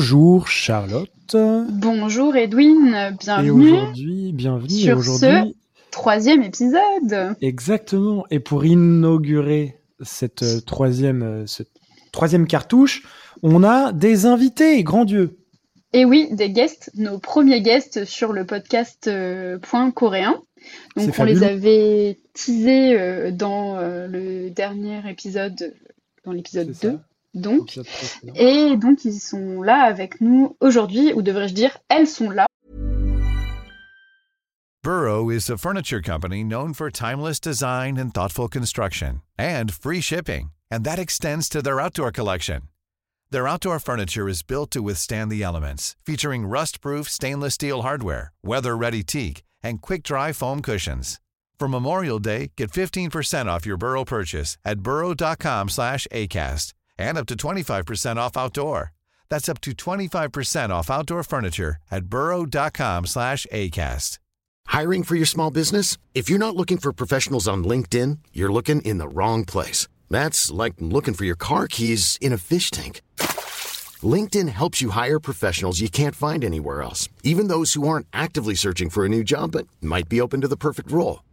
Bonjour Charlotte. Bonjour Edwin, bienvenue. Et aujourd'hui, bienvenue sur aujourd'hui, ce troisième épisode. exactement. Et pour inaugurer cette euh, troisième, euh, cette troisième cartouche, on a des invités, grand Dieu. Et oui, des guests, nos premiers guests sur le podcast euh, Point Coréen. Donc C'est on les avait teasés dans le dernier épisode, dans l'épisode C'est 2. ça. Donc, et donc ils sont là avec nous aujourd'hui, ou devrais-je dire, elles sont là. Burrow is a furniture company known for timeless design and thoughtful construction and free shipping, and that extends to their outdoor collection. Their outdoor furniture is built to withstand the elements, featuring rust-proof stainless steel hardware, weather-ready teak, and quick-dry foam cushions. For Memorial Day, get 15% off your Burrow purchase at burrow.com slash ACAST and up to 25% off outdoor. That's up to 25% off outdoor furniture at burrow.com slash ACAST. Hiring for your small business? If you're not looking for professionals on LinkedIn, you're looking in the wrong place. That's like looking for your car keys in a fish tank. LinkedIn helps you hire professionals you can't find anywhere else, even those who aren't actively searching for a new job but might be open to the perfect role.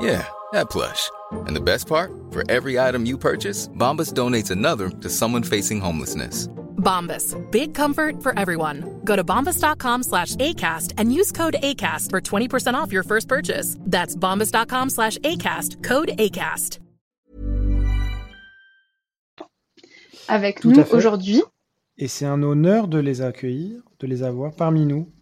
Yeah, that plush. And the best part? For every item you purchase, Bombas donates another to someone facing homelessness. Bombas. Big comfort for everyone. Go to bombas.com slash ACAST and use code ACAST for 20% off your first purchase. That's bombas.com slash ACAST. Code ACAST. Avec Tout nous aujourd'hui. Et c'est un honneur de les accueillir, de les avoir parmi nous,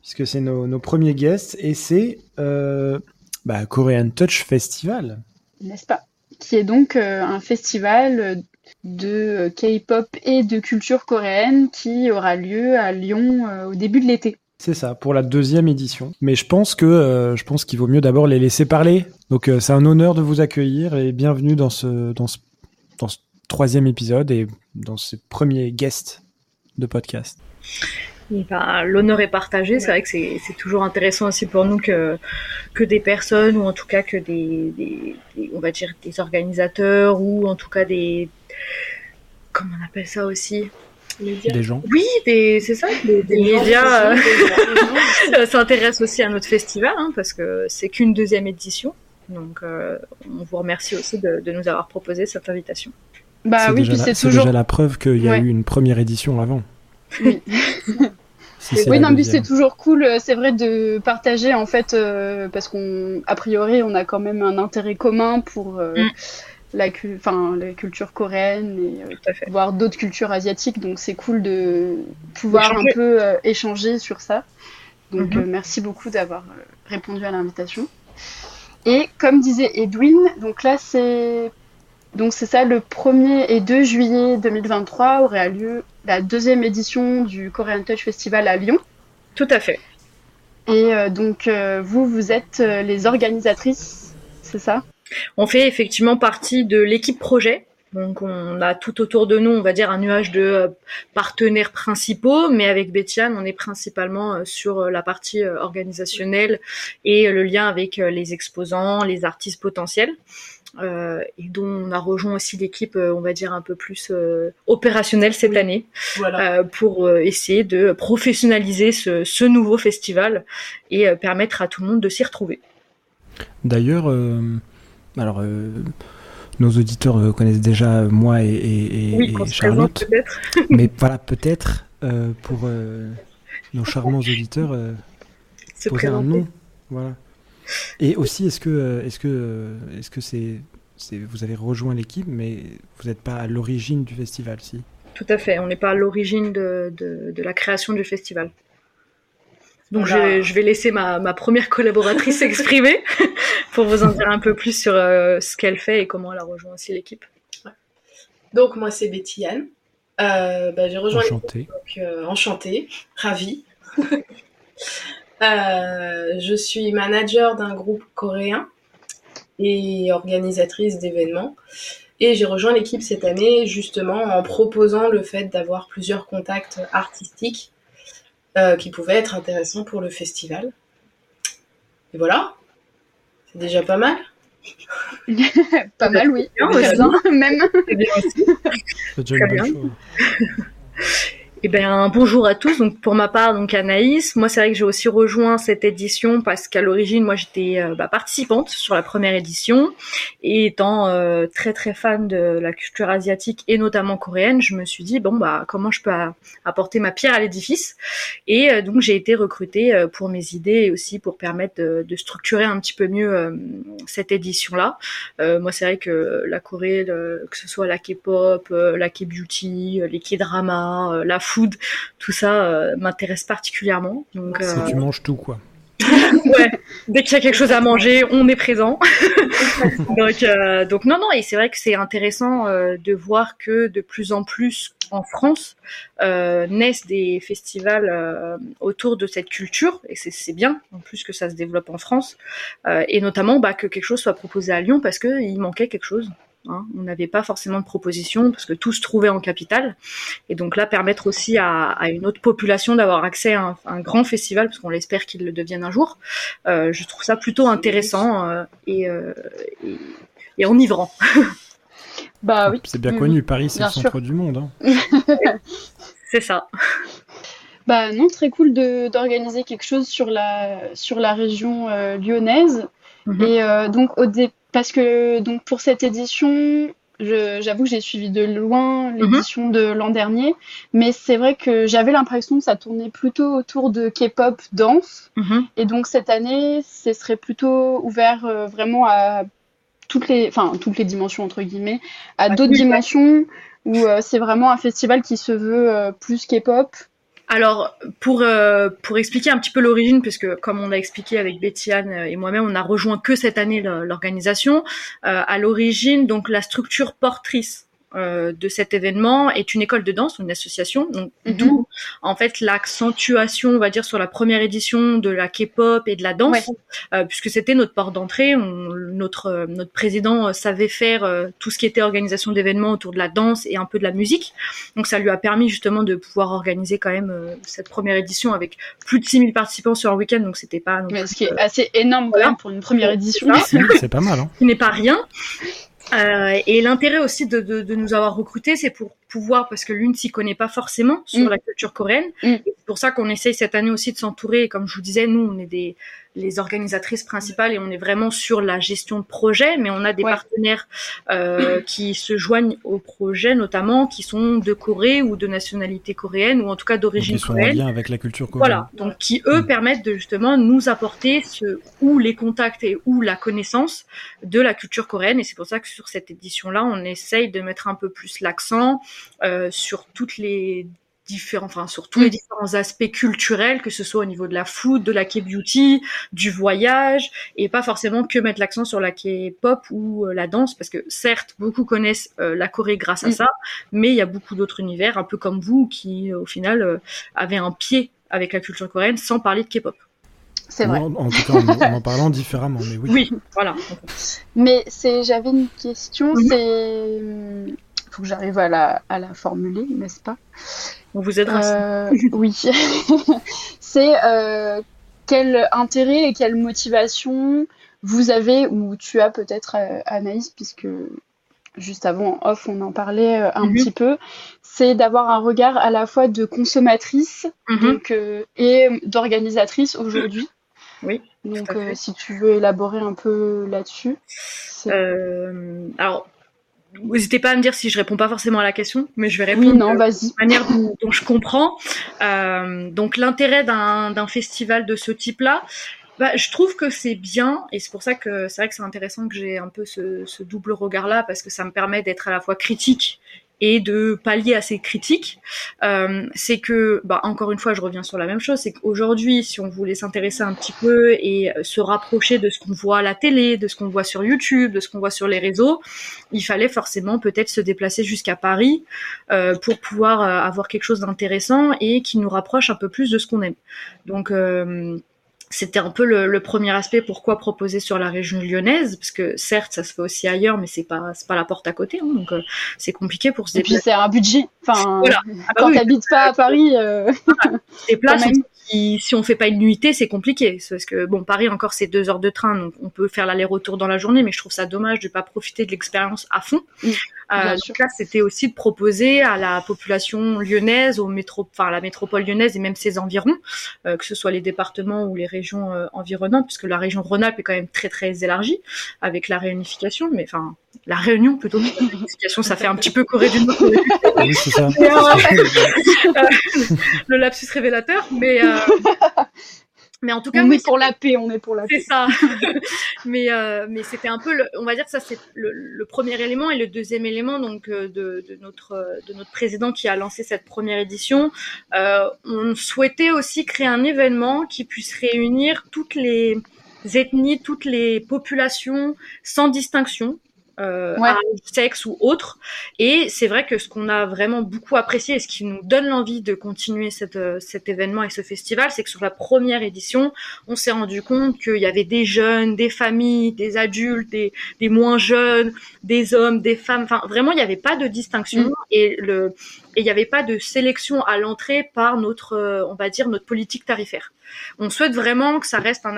puisque c'est nos, nos premiers guests, et c'est euh, bah, Korean Touch Festival. n'est-ce pas? Qui est donc euh, un festival de K-pop et de culture coréenne qui aura lieu à Lyon euh, au début de l'été. C'est ça, pour la deuxième édition. Mais je pense que euh, je pense qu'il vaut mieux d'abord les laisser parler. Donc euh, c'est un honneur de vous accueillir et bienvenue dans ce dans ce dans ce troisième épisode et dans ces premiers guests de podcast. Ben, l'honneur est partagé. C'est vrai que c'est c'est toujours intéressant aussi pour nous que, que des personnes, ou en tout cas que des, des, des- on va dire des organisateurs, ou en tout cas des, comment on appelle ça aussi? Des gens. Oui, des, c'est ça, des, des médias euh, s'intéressent aussi à notre festival, hein, parce que c'est qu'une deuxième édition. Donc, euh, on vous remercie aussi de, de nous avoir proposé cette invitation. Bah c'est oui, déjà, puis la, c'est c'est toujours. déjà la preuve qu'il y a Ouais. eu une première édition avant. Oui. Si Oui, non, mais c'est toujours cool, euh, c'est vrai, de partager, en fait, euh, parce qu'on, a priori, on a quand même un intérêt commun pour euh, Mm. la, cu- la culture coréenne et euh, voir d'autres cultures asiatiques, donc c'est cool de pouvoir Échanger. un peu euh, échanger sur ça. Donc, Mhm. euh, merci beaucoup d'avoir répondu à l'invitation. Et comme disait Edwin, donc là, c'est donc c'est ça, le 1er et 2 juillet 2023 aurait lieu la deuxième édition du Korean Touch Festival à Lyon. Tout à fait. Et euh, donc, euh, vous, vous êtes euh, les organisatrices, c'est ça? On fait effectivement partie de l'équipe projet. Donc on a tout autour de nous, on va dire, un nuage de partenaires principaux, mais avec Bettian, on est principalement sur la partie organisationnelle et le lien avec les exposants, les artistes potentiels. Euh, et dont on a rejoint aussi l'équipe, euh, on va dire, un peu plus euh, opérationnelle cette année, euh, pour euh, essayer de professionnaliser ce, ce nouveau festival et euh, permettre à tout le monde de s'y retrouver. D'ailleurs, euh, alors euh, nos auditeurs connaissent déjà moi et, et- et- Oui, et qu'on se Charlotte, présente mais voilà peut-être euh, pour euh, nos charmants auditeurs euh, Se poser un présenter. nom, voilà. Et aussi, est-ce que euh, est-ce que euh, est-ce que c'est c'est vous avez rejoint l'équipe, mais vous n'êtes pas à l'origine du festival, si? Tout à fait, on n'est pas à l'origine de, de, de la création du festival. Donc je, Voilà. vais- je vais laisser ma, ma première collaboratrice s'exprimer pour vous en dire un peu plus sur euh, ce qu'elle fait et comment elle a rejoint aussi l'équipe. Donc moi c'est Betty Anne. Euh, bah, j'ai rejoint l'équipe, Enchanté. donc euh, enchantée, ravie. Euh, je suis manager d'un groupe coréen et organisatrice d'événements. Et j'ai rejoint l'équipe cette année justement en proposant le fait d'avoir plusieurs contacts artistiques euh, qui pouvaient être intéressants pour le festival. Et voilà, c'est déjà pas mal. pas mal, oui. Bien, Très bien, même. C'est déjà une bonne bien. chose. Eh ben bonjour à tous. Donc pour ma part, donc Anaïs, moi c'est vrai que j'ai aussi rejoint cette édition parce qu'à l'origine moi j'étais euh, bah, participante sur la première édition et étant euh, très très fan de la culture asiatique et notamment coréenne, je me suis dit bon bah comment je peux apporter ma pierre à l'édifice? Et euh, donc j'ai été recrutée euh, pour mes idées et aussi pour permettre de, de structurer un petit peu mieux euh, cette édition là. moi c'est vrai que la Corée, que ce soit la K-pop, la K-beauty, les K-dramas, la food, tout ça euh, m'intéresse particulièrement. Donc, euh, tu manges tout, quoi. ouais, dès qu'il y a quelque chose à manger, on est présent. donc, euh, donc non, non, et c'est vrai que c'est intéressant euh, de voir que de plus en plus en France euh, naissent des festivals euh, autour de cette culture, et c'est c'est bien, en plus que ça se développe en France, euh, et notamment bah, que quelque chose soit proposé à Lyon parce qu'il manquait quelque chose. Hein. On n'avait pas forcément de proposition parce que tout se trouvait en capitale. Et donc là, permettre aussi à, à une autre population d'avoir accès à un, un grand festival, parce qu'on l'espère qu'il le devienne un jour, euh, je trouve ça plutôt intéressant euh, et, euh, et, et enivrant. Bah oui. C'est bien connu, Paris, c'est le centre sûr. du monde. hein. C'est ça. Bah non, très cool de d'organiser quelque chose sur la sur la région euh, lyonnaise. Mhm. Et euh, donc au dé parce que donc pour cette édition, j'avoue que j'ai suivi de loin l'édition de l'an dernier, mais c'est vrai que j'avais l'impression que ça tournait plutôt autour de K-pop danse. Mhm. Et donc cette année, ce serait plutôt ouvert euh, vraiment à toutes les, enfin toutes les dimensions entre guillemets, à d'autres oui, ouais. dimensions où euh, c'est vraiment un festival qui se veut euh, plus K-pop. Alors, pour, euh, pour expliquer un petit peu l'origine, puisque comme on a expliqué avec Betty euh, et moi-même, on a rejoint que cette année l'organisation. Euh, à l'origine, donc la structure portrice euh, de cet événement est une école de danse, une association, donc Mhm. d'où en fait l'accentuation, on va dire, sur la première édition de la K-pop et de la danse, euh, puisque c'était notre porte d'entrée. Notre euh, notre président euh, savait faire euh, tout ce qui était organisation d'événements autour de la danse et un peu de la musique. Donc ça lui a permis justement de pouvoir organiser quand même euh, cette première édition avec plus de 6000 participants sur un week-end, donc c'était pas Mais ce qui est assez énorme voilà. pour une première édition. C'est pas mal. Hein. qui n'est pas rien. Euh, et l'intérêt aussi de, de, de nous avoir recrutés, c'est pour pouvoir, parce que l'une s'y connaît pas forcément sur Mm. la culture coréenne. Mm. C'est pour ça qu'on essaye cette année aussi de s'entourer. Comme je vous disais, nous, on est des les organisatrices principales et on est vraiment sur la gestion de projet, mais on a des Ouais. partenaires euh, qui se joignent au projet, notamment qui sont de Corée ou de nationalité coréenne ou en tout cas d'origine ils sont en coréenne. lien avec la culture coréenne. Voilà, donc qui eux permettent de justement nous apporter ce ou les contacts et ou la connaissance de la culture coréenne et c'est pour ça que sur cette édition là on essaye de mettre un peu plus l'accent euh, sur toutes les différents enfin sur tous Mm. les différents aspects culturels que ce soit au niveau de la food, de la K-beauty, du voyage et pas forcément que mettre l'accent sur la K-pop ou euh, la danse parce que certes beaucoup connaissent euh, la Corée grâce à Mm. ça mais il y a beaucoup d'autres univers un peu comme vous qui euh, au final euh, avaient un pied avec la culture coréenne sans parler de K-pop. C'est vrai. En, en tout cas, en, en en parlant différemment, mais oui. Oui, voilà. Mais c'est, j'avais une question, Mhm. c'est, faut que j'arrive à la, à la formuler, n'est-ce pas? On vous aidera. Euh, Oui. c'est euh, quel intérêt et quelle motivation vous avez, ou tu as peut-être euh, Anaïs, puisque juste avant en off on en parlait euh, un Mhm. petit peu, c'est d'avoir un regard à la fois de consommatrice Mhm. donc, euh, et d'organisatrice aujourd'hui. Oui, Donc si tu veux élaborer un peu là-dessus. alors, n'hésitez pas à me dire si je réponds pas forcément à la question, mais je vais oui, répondre non, de la manière dont, dont je comprends. Euh, donc, l'intérêt d'un d'un festival de ce type-là, bah, je trouve que c'est bien, et c'est pour ça que c'est vrai que c'est intéressant que j'ai un peu ce, ce double regard-là, parce que ça me permet d'être à la fois critique et de pallier à ces critiques, euh, c'est que, bah, encore une fois, je reviens sur la même chose, c'est qu'aujourd'hui, si on voulait s'intéresser un petit peu et euh, se rapprocher de ce qu'on voit à la télé, de ce qu'on voit sur YouTube, de ce qu'on voit sur les réseaux, il fallait forcément peut-être se déplacer jusqu'à Paris euh, pour pouvoir euh, avoir quelque chose d'intéressant et qui nous rapproche un peu plus de ce qu'on aime. Donc, euh, c'était un peu le, premier aspect pourquoi proposer sur la région lyonnaise parce que certes ça se fait aussi ailleurs mais c'est pas c'est pas la porte à côté hein, donc euh, c'est compliqué pour se déplacer. Et puis c'est un budget. Enfin voilà. Ah bah quand t'habites pas à Paris euh... des places si, on fait pas une nuitée, c'est compliqué. Parce que bon, Paris encore c'est deux heures de train, donc on peut faire l'aller-retour dans la journée, mais je trouve ça dommage de pas profiter de l'expérience à fond. Mm, euh, donc là, c'était aussi de proposer à la population lyonnaise, au métro, enfin la métropole lyonnaise et même ses environs, euh, que ce soit les départements ou les régions euh, environnantes, puisque la région Rhône-Alpes est quand même très très élargie avec la réunification, mais enfin la réunion plutôt. La réunification, ça fait un petit peu Corée du Nord. Oui, c'est ça. le lapsus révélateur, mais mais en tout cas, on est pour la paix, on est pour la paix. C'est ça. mais euh, mais c'était un peu, le, on va dire que ça c'est le, premier élément et le deuxième élément donc euh, de, de, notre de notre président qui a lancé cette première édition. Euh, on souhaitait aussi créer un événement qui puisse réunir toutes les ethnies, toutes les populations sans distinction euh, sexe ou autre. Et c'est vrai que ce qu'on a vraiment beaucoup apprécié et ce qui nous donne l'envie de continuer cette, euh, cet événement et ce festival, c'est que sur la première édition, on s'est rendu compte qu'il y avait des jeunes, des familles, des adultes, des, des moins jeunes, des hommes, des femmes. Enfin, vraiment, il n'y avait pas de distinction mm. et le et il n'y avait pas de sélection à l'entrée par notre, euh, on va dire, notre politique tarifaire. On souhaite vraiment que ça reste un,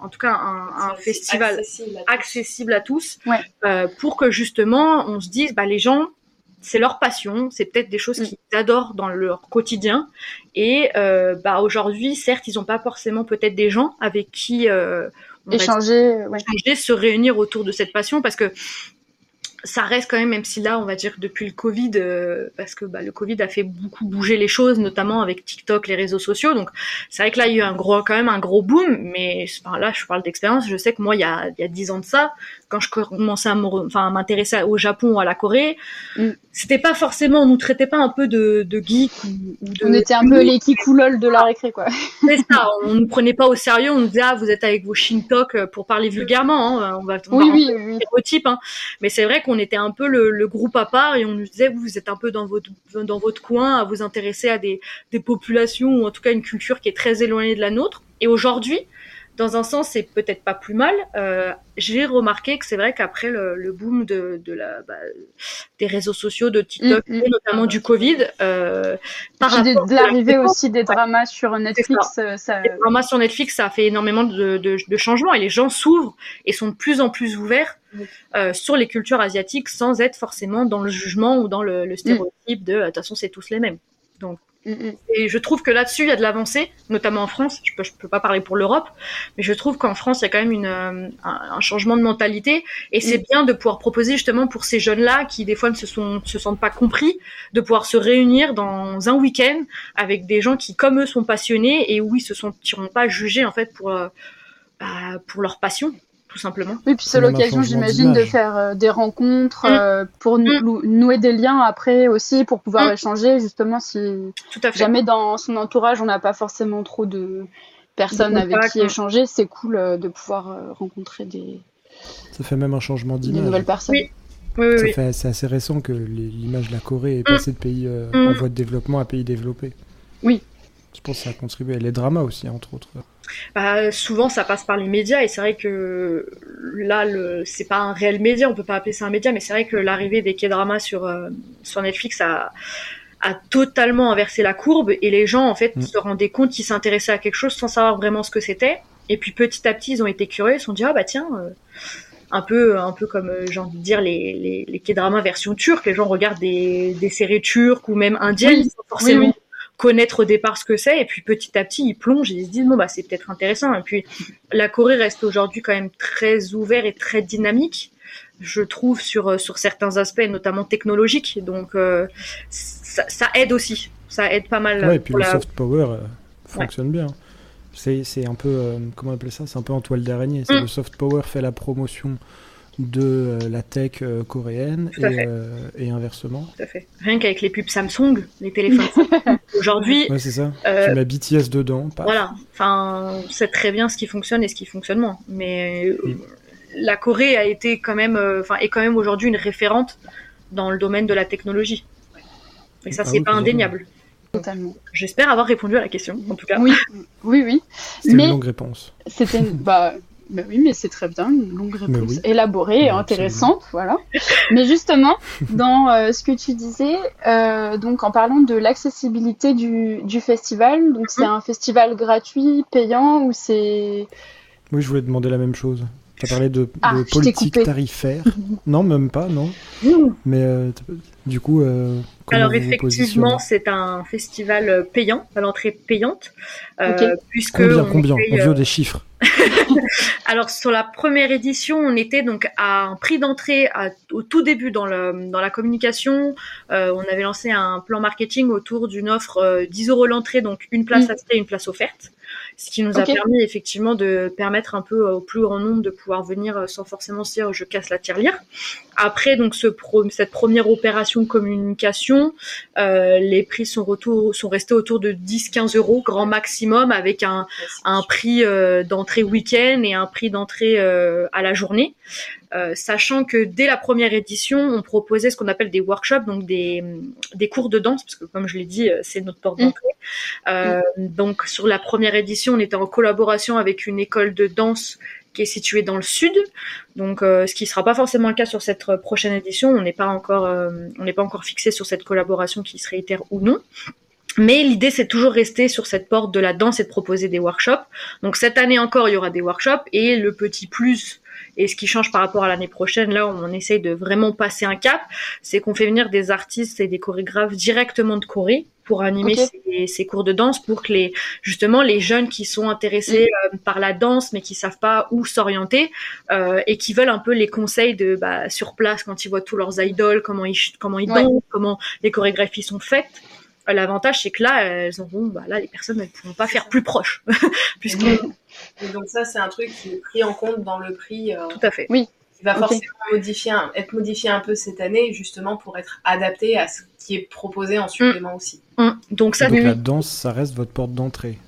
en tout cas un, festival accessible à tous, euh, pour que justement on se dise, bah les gens, c'est leur passion, c'est peut-être des choses mm. qu'ils adorent dans leur quotidien. Et euh, bah aujourd'hui, certes, ils n'ont pas forcément peut-être des gens avec qui euh, échanger, échanger, se réunir autour de cette passion, parce que ça reste quand même, même si là, on va dire depuis le Covid, euh, parce que bah, le Covid a fait beaucoup bouger les choses, notamment avec TikTok, les réseaux sociaux. Donc, c'est vrai que là, il y a eu un gros, quand même un gros boom. Mais enfin, là, je parle d'expérience. Je sais que moi, il y a, il y a 10 ans de ça, quand je commençais à m'intéresser au Japon ou à la Corée, mm. c'était pas forcément, on nous traitait pas un peu de, de geek ou, de... On était un peu les kikoulol de la récré, quoi. C'est ça, on nous prenait pas au sérieux, on nous disait, ah, vous êtes avec vos shintok euh, pour parler vulgairement, hein, on va, on oui, oui, oui. stéréotype, hein. Mais c'est vrai qu'on était un peu le, le, groupe à part et on nous disait, vous, vous êtes un peu dans votre, dans votre coin à vous intéresser à des, des populations ou en tout cas une culture qui est très éloignée de la nôtre. Et aujourd'hui, dans un sens, c'est peut-être pas plus mal. Euh, j'ai remarqué que c'est vrai qu'après le, le, boom de, de la, bah, des réseaux sociaux, de TikTok, mm, mm. et notamment du Covid, euh, par rapport de l'arrivée aussi des dramas sur Netflix, euh, ça... Les dramas sur Netflix, ça a fait énormément de, de, de changements et les gens s'ouvrent et sont de plus en plus ouverts euh, sur les cultures asiatiques sans être forcément dans le jugement ou dans le, le stéréotype de de toute façon c'est tous les mêmes. Donc Mm, mm. Et je trouve que là-dessus, il y a de l'avancée, notamment en France. Je peux, je peux pas parler pour l'Europe, mais je trouve qu'en France, il y a quand même une, euh, un, changement de mentalité. Et c'est mm. bien de pouvoir proposer justement pour ces jeunes-là qui des fois ne se, sont, se sentent pas compris, de pouvoir se réunir dans un week-end avec des gens qui, comme eux, sont passionnés et où ils se sentiront pas jugés en fait pour euh, bah, pour leur passion simplement. Oui, puis c'est l'occasion, j'imagine, de faire euh, des rencontres mm. euh, pour mm. nouer des liens après aussi, pour pouvoir mm. échanger, justement, si Tout à fait. jamais dans son entourage on n'a pas forcément trop de personnes avec qui échanger, c'est cool euh, de pouvoir rencontrer des. Ça fait même un changement d'image. Des nouvelles personnes. Oui. Oui, oui, c'est assez récent que l'image de la Corée est passée de pays en voie de développement à pays développés. Oui. Pense que ça a contribué. Les dramas aussi, entre autres. Bah, souvent, ça passe par les médias et c'est vrai que là, le, c'est pas un réel média, on peut pas appeler ça un média, mais c'est vrai que l'arrivée des K-dramas sur, euh, sur Netflix a, a totalement inversé la courbe et les gens, en fait, mm. se rendaient compte qu'ils s'intéressaient à quelque chose sans savoir vraiment ce que c'était. Et puis petit à petit, ils ont été curieux, ils se sont dit, ah bah tiens, euh, un peu, un peu comme euh, j'ai envie de dire les, les, les K-dramas version turque, les gens regardent des, des séries turques ou même indiennes, forcément connaître au départ ce que c'est et puis petit à petit ils plongent et ils se disent bon bah c'est peut-être intéressant. Et puis la Corée reste aujourd'hui quand même très ouvert et très dynamique je trouve sur euh, sur certains aspects notamment technologiques. Donc euh, ça, ça, aide aussi. Ça aide pas mal ouais, et puis le soft power euh, fonctionne bien. C'est un peu comment appeler ça? C'est un peu en toile d'araignée. Mm. le soft power fait la promotion de euh, la tech euh, coréenne euh, et, inversement. Tout à fait. Rien qu'avec les pubs Samsung, les téléphones. Aujourd'hui. Ouais, c'est ça. tu mets BTS dedans. Voilà. Enfin, c'est très bien ce qui fonctionne et ce qui fonctionne moins. Mais mm. la Corée a été quand même, enfin, est quand même aujourd'hui une référente dans le domaine de la technologie. Et ça, ah c'est pas indéniable. totalement. J'espère avoir répondu à la question, en tout cas. Oui, oui, oui. C'était une longue réponse. C'était une... bah, bah oui, mais c'est très bien, une longue réponse oui. élaborée et Oui, intéressante, voilà. Mais justement, dans euh, ce que tu disais, euh, donc en parlant de l'accessibilité du, du festival, donc c'est un festival gratuit, payant ou c'est Oui, je voulais demander la même chose. Tu as parlé de, Ah, de politique tarifaire. non, même pas, non. Mais euh, du coup, euh, Alors effectivement, c'est un festival payant, à l'entrée payante, euh, Ok. puisque Combien, on combien? essaye, On veut des chiffres. Alors sur la première édition, on était donc à un prix d'entrée à- au tout début dans, le, dans la communication. Euh, on avait lancé un plan marketing autour d'une offre euh, 10 euros l'entrée, donc une place Mm. achetée, une place offerte. Ce qui nous a permis effectivement de permettre un peu au plus grand nombre de pouvoir venir euh, sans forcément se dire je casse la tirelire. Après donc ce pro- cette première opération communication, euh, les prix sont, retour, sont restés autour de 10-15 euros grand maximum avec un, un prix euh, d'entrée week-end et un prix d'entrée euh, à la journée. Euh, sachant que dès la première édition, on proposait ce qu'on appelle des workshops, donc des, des cours de danse, parce que comme je l'ai dit, euh, c'est notre porte Mm. d'entrée. Euh, Donc sur la première édition, on était en collaboration avec une école de danse qui est située dans le sud. Donc, euh, ce qui sera pas forcément le cas sur cette prochaine édition. On n'est pas encore, on n'est pas encore fixé sur cette collaboration qui se réitère ou non. Mais l'idée, c'est toujours rester sur cette porte de la danse et de proposer des workshops. Donc cette année encore, il y aura des workshops et le petit plus et ce qui change par rapport à l'année prochaine, là où on essaye de vraiment passer un cap, c'est qu'on fait venir des artistes et des chorégraphes directement de Corée pour animer ces, ces cours de danse pour que les justement les jeunes qui sont intéressés euh, par la danse mais qui savent pas où s'orienter euh, et qui veulent un peu les conseils de bah, sur place quand ils voient tous leurs idoles comment ils comment ils Ouais. dansent comment les chorégraphies sont faites L'avantage, c'est que là, elles auront, bah là, les personnes ne pourront pas faire plus proche, puisque Et donc ça, c'est un truc qui est pris en compte dans le prix, euh, tout à fait. qui va forcément modifier, un- être modifié un peu cette année, justement pour être adapté à ce qui est proposé en supplément aussi. Hum, Donc ça, Donc oui, la danse, ça reste votre porte d'entrée.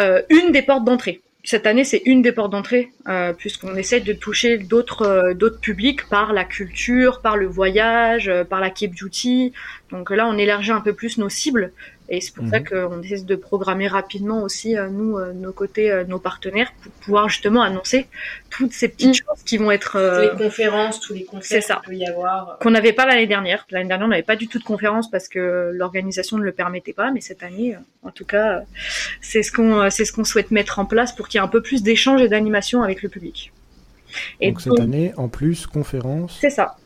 euh, une des portes d'entrée. Cette année, c'est une des portes d'entrée, euh, puisqu'on essaie de toucher d'autres euh, d'autres publics par la culture, par le voyage, euh, par la K-beauty. Donc là, on élargit un peu plus nos cibles, et c'est pour ça Mhm. qu'on essaie de programmer rapidement aussi euh, nous, euh, nos côtés, euh, nos partenaires, pour pouvoir justement annoncer toutes ces petites Mm. choses qui vont être Toutes euh, les conférences, tous les concerts c'est ça. qu'il peut y avoir. qu'on n'avait pas l'année dernière. L'année dernière, on n'avait pas du tout de conférence parce que l'organisation ne le permettait pas, mais cette année, euh, en tout cas, euh, c'est ce qu'on euh, c'est ce qu'on souhaite mettre en place pour qu'il y ait un peu plus d'échanges et d'animation avec le public. Et donc cette année, en plus, conférence, c'est ça.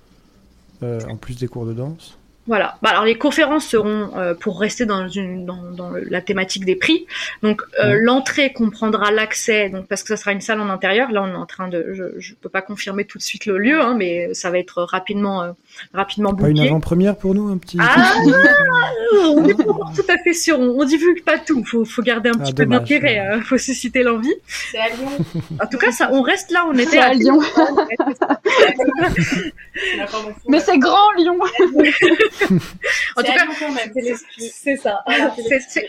euh, en plus des cours de danse. Voilà. Bah, alors les conférences seront euh, pour rester dans une dans, dans le- la thématique des prix. Donc euh, Mhm. l'entrée comprendra l'accès, donc parce que ça sera une salle en intérieur. Là, on est en train de, je, je peux pas confirmer tout de suite le lieu, hein, mais ça va être rapidement euh, rapidement Pas une avant-première pour nous, un petit. Ah on n'est pas encore tout à fait sûr, on, on divulgue pas tout, faut, faut garder un Ah, petit peu d'intérêt, hein, faut susciter l'envie. C'est à Lyon, En tout cas, ça, on reste là, on était C'est à Lyon. Mais c'est grand Lyon. En tout cas, c'est ça. Voilà.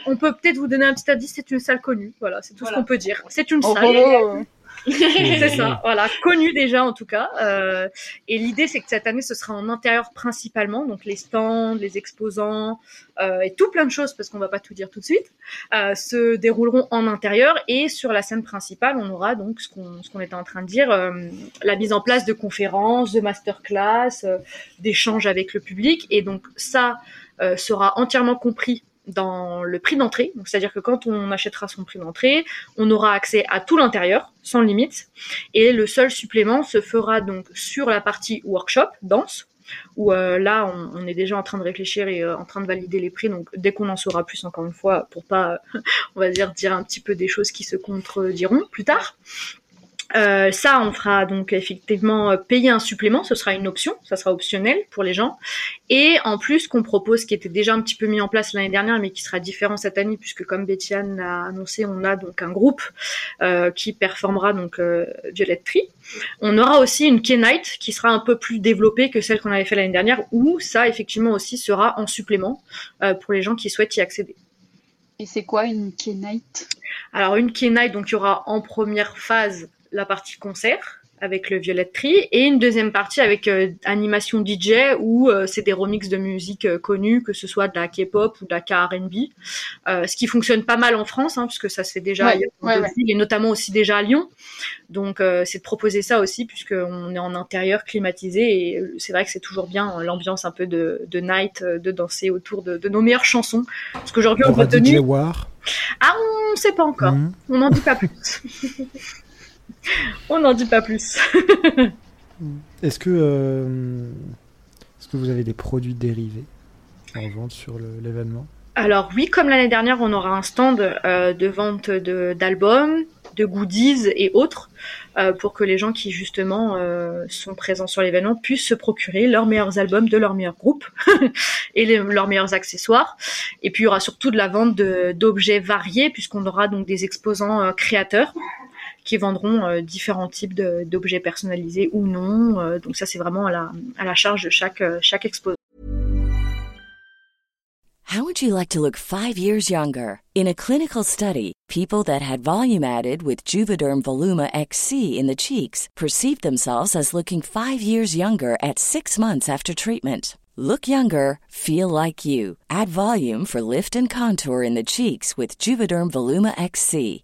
On peut peut-être vous donner un petit indice, c'est une salle connue. Voilà, c'est tout Voilà. ce qu'on peut dire. C'est une Oh, salle. oh, c'est ça, voilà, connu déjà en tout cas. Euh, et l'idée, c'est que cette année, ce sera en intérieur principalement, donc les stands, les exposants euh, et tout plein de choses, parce qu'on va pas tout dire tout de suite, euh, se dérouleront en intérieur. Et sur la scène principale, on aura donc ce qu'on ce qu'on était en train de dire, euh, la mise en place de conférences, de masterclass, euh, d'échanges avec le public. Et donc ça euh, sera entièrement compris dans le prix d'entrée. C'est-à-dire que quand on achètera son prix d'entrée, on aura accès à tout l'intérieur, sans limite. Et le seul supplément se fera donc sur la partie workshop, danse, où euh, là, on, est déjà en train de réfléchir et euh, en train de valider les prix. Donc, dès qu'on en saura plus, encore une fois, pour pas, on va dire, dire un petit peu des choses qui se contrediront plus tard. Euh, ça, on fera donc effectivement euh, payer un supplément, ce sera une option, ça sera optionnel pour les gens. Et en plus, qu'on propose, qui était déjà un petit peu mis en place l'année dernière, mais qui sera différent cette année, puisque comme Bettiane l'a annoncé, on a donc un groupe euh, qui performera donc euh, Violet Tree. On aura aussi une K-Night qui sera un peu plus développée que celle qu'on avait fait l'année dernière, où ça effectivement aussi sera en supplément euh, pour les gens qui souhaitent y accéder. Et c'est quoi une Key Night Alors une Key Night, donc il y aura en première phase la partie concert avec le Violet Tree et une deuxième partie avec euh, animation DJ où euh, c'est des remixes de musique euh, connue, que ce soit de la K-pop ou de la K-R&B, ce qui fonctionne pas mal en France, hein, puisque ça se fait déjà Ouais, ouais, ouais. et notamment aussi déjà à Lyon. Donc c'est de proposer ça aussi puisqu'on est en intérieur climatisé et c'est vrai que c'est toujours bien l'ambiance un peu de, de night, de danser autour de, de nos meilleures chansons. Parce qu'aujourd'hui on aura retenu... DJ War. Ah on sait pas encore, Mhm. on n'en dit pas plus. on n'en dit pas plus. Est-ce que, euh, est-ce que vous avez des produits dérivés en vente sur l'événement? Alors oui, comme l'année dernière, on aura un stand euh, de vente d'albums, de, goodies et autres euh, pour que les gens qui justement sont présents sur l'événement puissent se procurer leurs meilleurs albums de leurs meilleurs groupes et les- leurs meilleurs accessoires. Et puis il y aura surtout de la vente d'objets variés puisqu'on aura donc des exposants créateurs qui vendront euh, différents types d'objets personnalisés ou non. Euh, donc ça c'est vraiment à la, à la charge de chaque, euh, chaque exposant. How would you like to look five years younger? In a clinical study, people that had volume added with Juvederm Voluma XC in the cheeks perceived themselves as looking five years younger at six months after treatment. Look younger, feel like you. Add volume for lift and contour in the cheeks with Juvederm Voluma XC.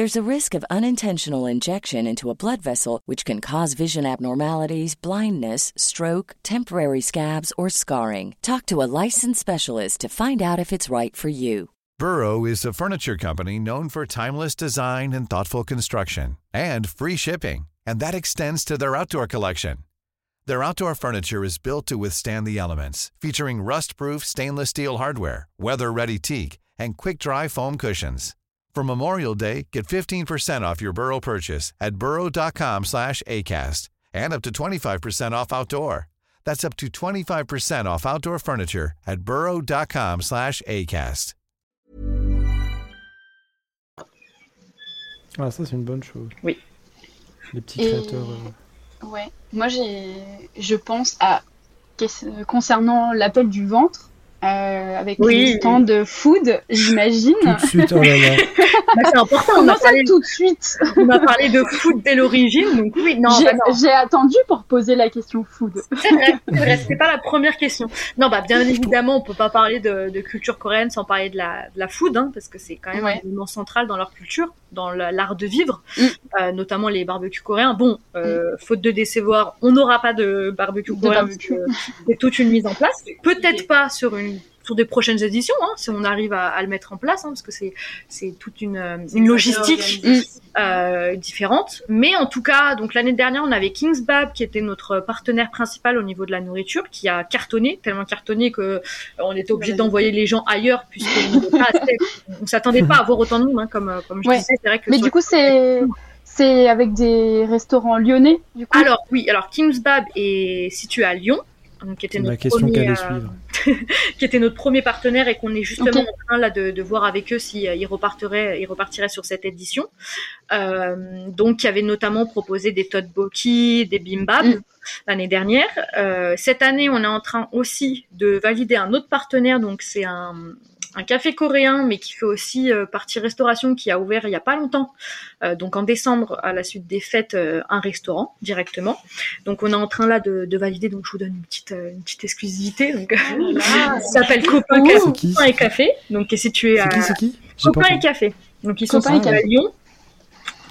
There's a risk of unintentional injection into a blood vessel, which can cause vision abnormalities, blindness, stroke, temporary scabs, or scarring. Talk to a licensed specialist to find out if it's right for you. Burrow is a furniture company known for timeless design and thoughtful construction and free shipping, and that extends to their outdoor collection. Their outdoor furniture is built to withstand the elements, featuring rust-proof stainless steel hardware, weather-ready teak, and quick-dry foam cushions. For Memorial Day, get 15% off your Burrow purchase at burrow.com slash ACAST and up to 25% off outdoor. That's up to 25% off outdoor furniture at burrow.com slash ACAST. Ah, ça, c'est une bonne chose. Oui. Les petits Et- créateurs. euh, Ouais. Moi, j'ai, je pense à concernant l'appel du ventre. Euh, avec Oui. de food, j'imagine. Tout de suite, oh là là. Bah, c'est important, on Comment a, ça parlé, tout de suite on a parlé de foot dès l'origine, donc oui, non, J'ai bah non. j'ai attendu pour poser la question food. C'est vrai, c'est vrai, c'était pas la première question. Non, bah bien évidemment, on peut pas parler de, de culture coréenne sans parler de la, de la food, hein, parce que c'est quand même Ouais. un élément central dans leur culture, dans la- l'art de vivre, Mm. euh, notamment les barbecues coréens. Bon, euh, faute de décevoir, on n'aura pas de barbecue De coréen, barbecue. c'est toute une mise en place. Peut-être pas sur une des prochaines éditions, hein, si on arrive à, à le mettre en place, hein, parce que c'est c'est toute une, euh, une logistique euh, différente. Mais en tout cas, donc l'année dernière, on avait Kingsbab qui était notre partenaire principal au niveau de la nourriture, qui a cartonné, tellement cartonné que euh, on était obligé d'envoyer les gens ailleurs puisqu'on on s'attendait pas à avoir autant de monde, hein, comme comme je Ouais. disais. C'est vrai que Mais du coup, c'est c'est avec des restaurants lyonnais, du coup? alors oui, alors Kingsbab est situé à Lyon. Donc, qui était C'est ma notre question premier, qu'allait euh, suivre. qui était notre premier partenaire et qu'on est justement en train là de, de voir avec eux si euh, ils repartiraient, ils repartiraient sur cette édition. Euh, donc, qui avait notamment proposé des tteokbokki, des bimbap Mm. l'année dernière. Euh, cette année, on est en train aussi de valider un autre partenaire. Donc, c'est un un café coréen, mais qui fait aussi euh, partie restauration, qui a ouvert il y a pas longtemps, euh, donc en décembre, à la suite des fêtes, euh, un restaurant directement. Donc on est en train là de, de valider, donc je vous donne une petite, euh, une petite exclusivité. Donc, ça s'appelle Copain, Copain et Café, donc qui est situé à C'est qui, pas Copain et. Café. Donc ils sont Copain et situés à Café. Lyon.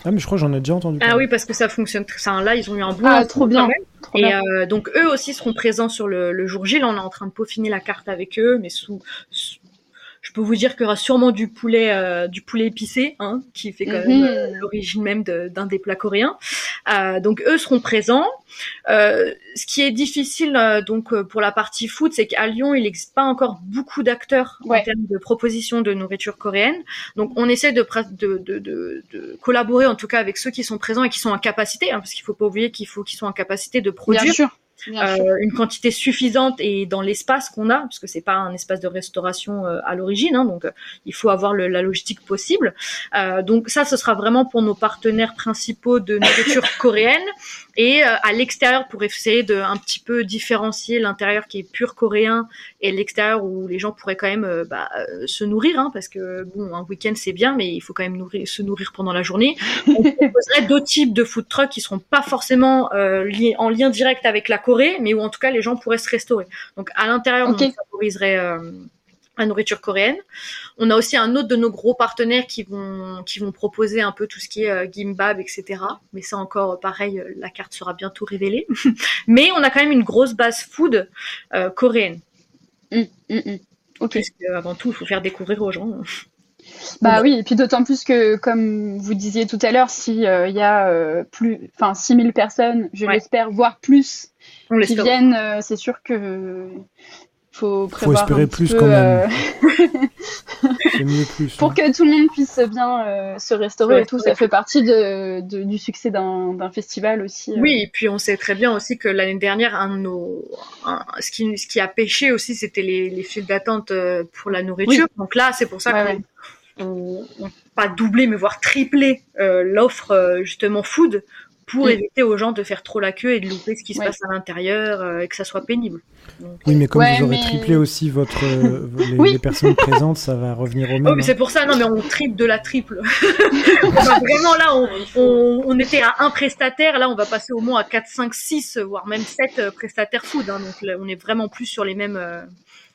Ah, mais je crois que j'en ai déjà entendu Ah oui, parce que ça fonctionne. très- ça, là, ils ont eu un bon. Ah, trop bien. Trop Et bien. euh, donc eux aussi seront présents sur le, le jour J. Là, on est en train de peaufiner la carte avec eux, mais sous- Je peux vous dire qu'il y aura sûrement du poulet, euh, du poulet épicé, hein, qui fait quand même euh, l'origine même d'un des plats coréens. Euh, donc eux seront présents. ce qui est difficile donc pour la partie food, c'est qu'à Lyon, il n'existe pas encore beaucoup d'acteurs en termes de propositions de nourriture coréenne. Donc on essaie de, de, de, de, de, collaborer en tout cas avec ceux qui sont présents et qui sont en capacité, hein, parce qu'il faut pas oublier qu'il faut qu'ils soient en capacité de produire. Bien sûr euh, une quantité suffisante et dans l'espace qu'on a, parce que c'est pas un espace de restauration euh, à l'origine, hein, donc euh, il faut avoir le, la logistique possible. Euh, donc ça, ce sera vraiment pour nos partenaires principaux de nourriture coréenne et à l'extérieur pour essayer de un petit peu différencier l'intérieur qui est pur coréen et l'extérieur où les gens pourraient quand même bah, se nourrir, hein, parce que bon, un week-end c'est bien, mais il faut quand même nourrir, se nourrir pendant la journée. On proposerait d'autres types de food trucks qui seront pas forcément liés, en lien direct avec la mais où en tout cas les gens pourraient se restaurer. Donc à l'intérieur, on favoriserait euh, la nourriture coréenne. On a aussi un autre de nos gros partenaires qui vont qui vont proposer un peu tout ce qui est euh, gimbab, etc. Mais ça encore, pareil, euh, la carte sera bientôt révélée. mais on a quand même une grosse base food coréenne. Mmh, mmh. Ok. Parce avant tout, il faut faire découvrir aux gens. Bah oui, et puis d'autant plus que, comme vous disiez tout à l'heure, s'il euh, y a euh, plus, enfin 6000 personnes, je l'espère, voire plus, qui viennent, euh, c'est sûr que faut prévoir faut espérer plus quand même. mieux plus. Pour hein. que tout le monde puisse bien se restaurer et tout, ça fait partie de, du succès d'un festival aussi. Oui, et puis on sait très bien aussi que l'année dernière, un de nos, ce, qui, ce qui a pêché aussi, c'était les, les files d'attente pour la nourriture. Donc là, c'est pour ça que on, pas doubler mais voire tripler euh, l'offre euh, justement food pour mm. éviter aux gens de faire trop la queue et de louper ce qui se passe à l'intérieur euh, et que ça soit pénible. oui, mais comme vous aurez triplé aussi votre les, personnes présentes, ça va revenir au même. Oui, c'est hein. pour ça, non, mais on triple de la triple. vraiment là, on, on, était à un prestataire, là, on va passer au moins à 4, 5, 6, voire même 7 prestataires food. Hein, donc on est vraiment plus sur les mêmes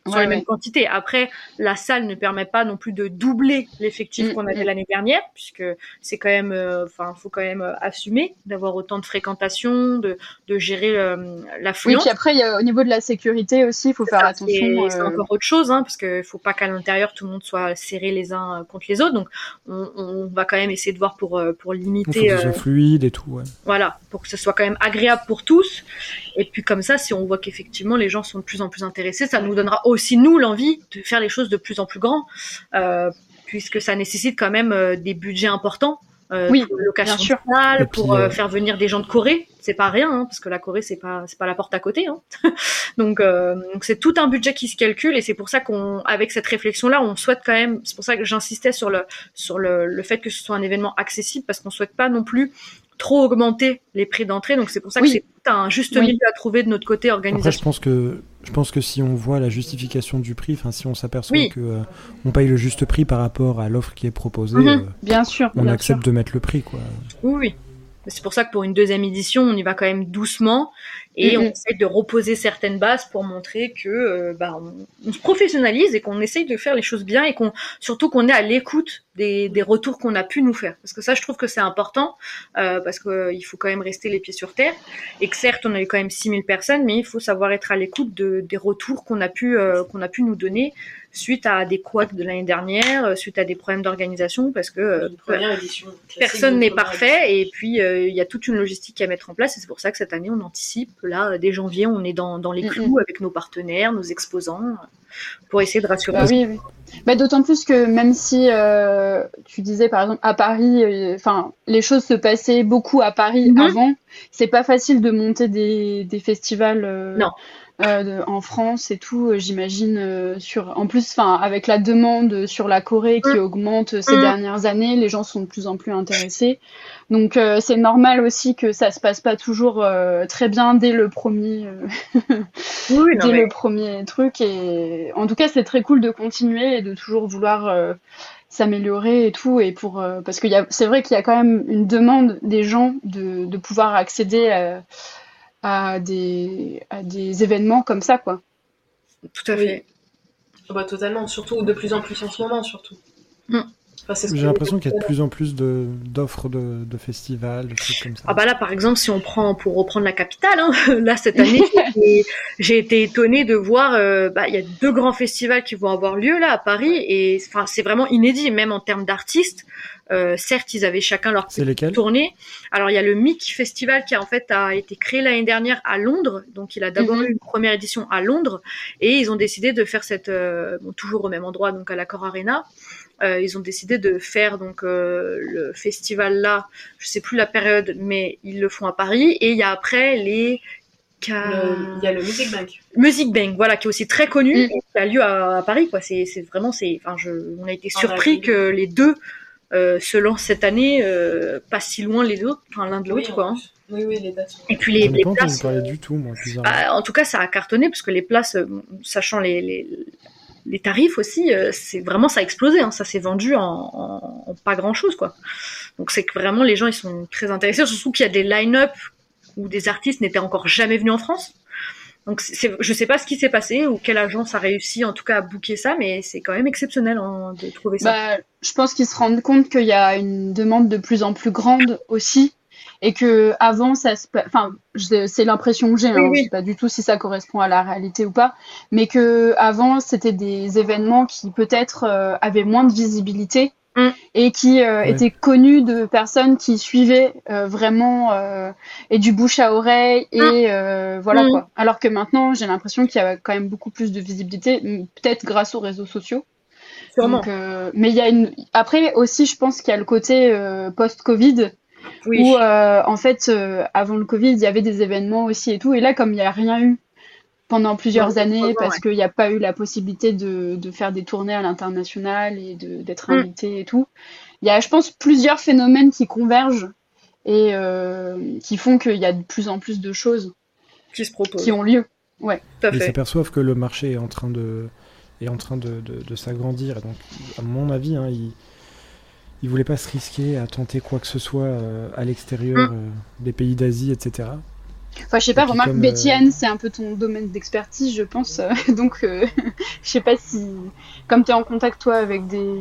sur les mêmes quantités. Après, la salle ne permet pas non plus de doubler l'effectif mm, qu'on avait mm. l'année dernière, puisque c'est quand même, euh, enfin, faut quand même euh, assumer d'avoir autant de fréquentation, de, de gérer euh, l'affluence. Oui, puis après, il y a, au niveau de la sécurité aussi, il faut faire attention. C'est encore autre chose, hein, parce qu'il faut pas qu'à l'intérieur tout le monde soit serré les uns contre les autres. Donc, on, on va quand même essayer de voir pour pour limiter. Faut que ce soit fluide et tout. Ouais. Voilà, pour que ce soit quand même agréable pour tous. Et puis comme ça, si on voit qu'effectivement les gens sont de plus en plus intéressés, ça nous donnera aussi nous l'envie de faire les choses de plus en plus grand, euh, puisque ça nécessite quand même euh, des budgets importants. Euh, oui, pour location salle, pour euh, faire venir des gens de Corée, c'est pas rien, hein, parce que la Corée c'est pas c'est pas la porte à côté. Hein. donc donc c'est tout un budget qui se calcule et c'est pour ça qu'on avec cette réflexion là, on souhaite quand même. C'est pour ça que j'insistais sur le sur le, le fait que ce soit un événement accessible, parce qu'on souhaite pas non plus trop augmenter les prix d'entrée. Donc c'est pour ça que c'est un juste milieu à trouver de notre côté organisation. Après, je pense que je pense que si on voit la justification du prix, enfin si on s'aperçoit qu'on que euh, on paye le juste prix par rapport à l'offre qui est proposée, mhm. euh, bien sûr, on accepte de mettre le prix quoi. Oui, oui. C'est pour ça que pour une deuxième édition, on y va quand même doucement et on essaie de reposer certaines bases pour montrer que euh, bah, on, se professionnalise et qu'on essaye de faire les choses bien et qu'on surtout qu'on est à l'écoute des, des, retours qu'on a pu nous faire. Parce que ça, je trouve que c'est important euh, parce qu'il euh, il faut quand même rester les pieds sur terre et que certes, on a eu quand même 6000 personnes, mais il faut savoir être à l'écoute de, des retours qu'on a pu qu'on a pu nous donner suite à des couacs de l'année dernière, suite à des problèmes d'organisation, parce que personne n'est parfait et puis il y a toute une logistique à mettre en place et c'est pour ça que cette année on anticipe là, dès janvier, on est dans, dans les clous avec nos partenaires, nos exposants, pour essayer de rassurer. Bah oui, oui. Bah, D'autant plus que même si euh, tu disais par exemple à Paris, euh, enfin les choses se passaient beaucoup à Paris mm-hmm. avant, c'est pas facile de monter des, des festivals. Euh, non. Euh, en France et tout, euh, j'imagine euh, sur en plus enfin avec la demande sur la Corée qui mm. augmente ces mm. dernières années, les gens sont de plus en plus intéressés. Donc c'est normal aussi que ça se passe pas toujours très bien dès le premier oui, dès le premier truc et en tout cas c'est très cool de continuer et de toujours vouloir s'améliorer et tout et pour parce que c'est vrai qu'il y a quand même une demande des gens de, de pouvoir accéder à à des, à des événements comme ça, quoi. Tout à fait. Ah bah, totalement, surtout de plus en plus en ce moment, surtout. Mm. J'ai l'impression qu'il y a de plus en plus d'offres de, de, festivals, de trucs comme ça. Ah bah là, par exemple, si on prend pour reprendre la capitale, hein, là cette année, j'ai été étonnée de voir, euh, bah il y a deux grands festivals qui vont avoir lieu là à Paris et enfin c'est vraiment inédit, même en termes d'artistes. Euh, certes, ils avaient chacun leur tournée. Alors il y a le MIC Festival qui a en fait a été créé l'année dernière à Londres, donc il a d'abord mhm. eu une première édition à Londres et ils ont décidé de faire cette, euh, bon, toujours au même endroit, donc à l'Accor Arena. Euh, ils ont décidé de faire donc euh, le festival là, je sais plus la période, mais ils le font à Paris. Et il y a après les il y a le Music Bank. Music Bank, voilà, qui est aussi très connu, mm. qui a lieu à, Paris, quoi. C'est, vraiment, c'est, enfin, je, on a été surpris que les deux euh, se lancent cette année, euh, pas si loin les autres, enfin l'un de l'autre, quoi. Hein. Oui, oui, les dates. Et puis les, les places. du tout, moi, bah, en tout cas, ça a cartonné parce que les places, sachant les, les, les tarifs aussi, euh, c'est vraiment ça a explosé. Hein. ça s'est vendu en, pas grand chose quoi. Donc c'est que vraiment les gens ils sont très intéressés, surtout qu'il y a des line-up où des artistes n'étaient encore jamais venus en France. Donc je sais pas ce qui s'est passé ou quelle agence a réussi en tout cas à booker ça, mais c'est quand même exceptionnel hein, de trouver ça. Bah, je pense qu'ils se rendent compte qu'il y a une demande de plus en plus grande aussi et que avant ça se enfin c'est l'impression que j'ai hein, je sais pas du tout si ça correspond à la réalité ou pas mais que avant c'était des événements qui peut-être euh, avaient moins de visibilité mm. et qui euh, étaient connus de personnes qui suivaient euh, vraiment et du bouche à oreille et mm. voilà mm. quoi alors que maintenant j'ai l'impression qu'il y a quand même beaucoup plus de visibilité peut-être grâce aux réseaux sociaux Sûrement. mais il y a une après aussi je pense qu'il y a le côté post Covid oui. Où euh, en fait, euh, avant le Covid, il y avait des événements aussi et tout. Et là, comme il n'y a rien eu pendant plusieurs années, parce qu'il n'y a pas eu la possibilité de, de faire des tournées à l'international et d'être mm. invité et tout, il y a, je pense, plusieurs phénomènes qui convergent et euh, qui font qu'il y a de plus en plus de choses qui se proposent, qui ont lieu. Ouais. Ils s'aperçoivent que le marché est en train de est en train de, de, de s'agrandir. Donc, à mon avis, hein, il il voulait pas se risquer à tenter quoi que ce soit euh, à l'extérieur mm. euh, des pays d'Asie, etc. Enfin, je sais pas, remarque, Bétienne, euh, c'est un peu ton domaine d'expertise, je pense. donc, je sais pas si, comme tu es en contact, toi, avec des,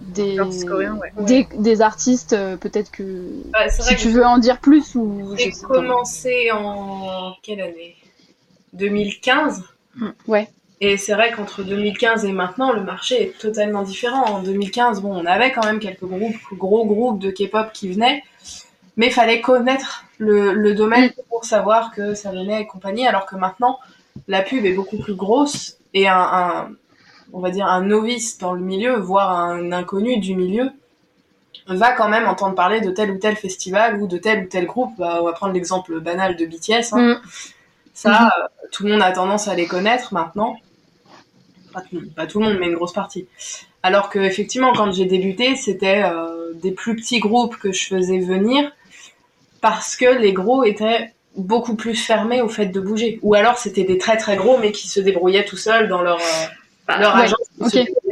des, des, artistes, peut-être que bah, si tu veux en dire plus ou. J'ai commencé en quelle année? 2015 Ouais. Et c'est vrai qu'entre 2015 et maintenant, le marché est totalement différent. En 2015, bon, on avait quand même quelques groupes, gros groupes de K-pop qui venaient, mais il fallait connaître le, domaine mm. pour savoir que ça venait et compagnie, alors que maintenant, la pub est beaucoup plus grosse et un, on va dire un novice dans le milieu, voire un inconnu du milieu, va quand même entendre parler de tel ou tel festival ou de tel ou tel groupe. Bah, on va prendre l'exemple banal de BTS. Hein. Mm. Ça, mm-hmm. tout le monde a tendance à les connaître maintenant pas tout, le monde, mais une grosse partie. Alors que effectivement, quand j'ai débuté, c'était euh, des plus petits groupes que je faisais venir parce que les gros étaient beaucoup plus fermés au fait de bouger. Ou alors c'était des très très gros mais qui se débrouillaient tout seuls dans leur euh, bah, leur agence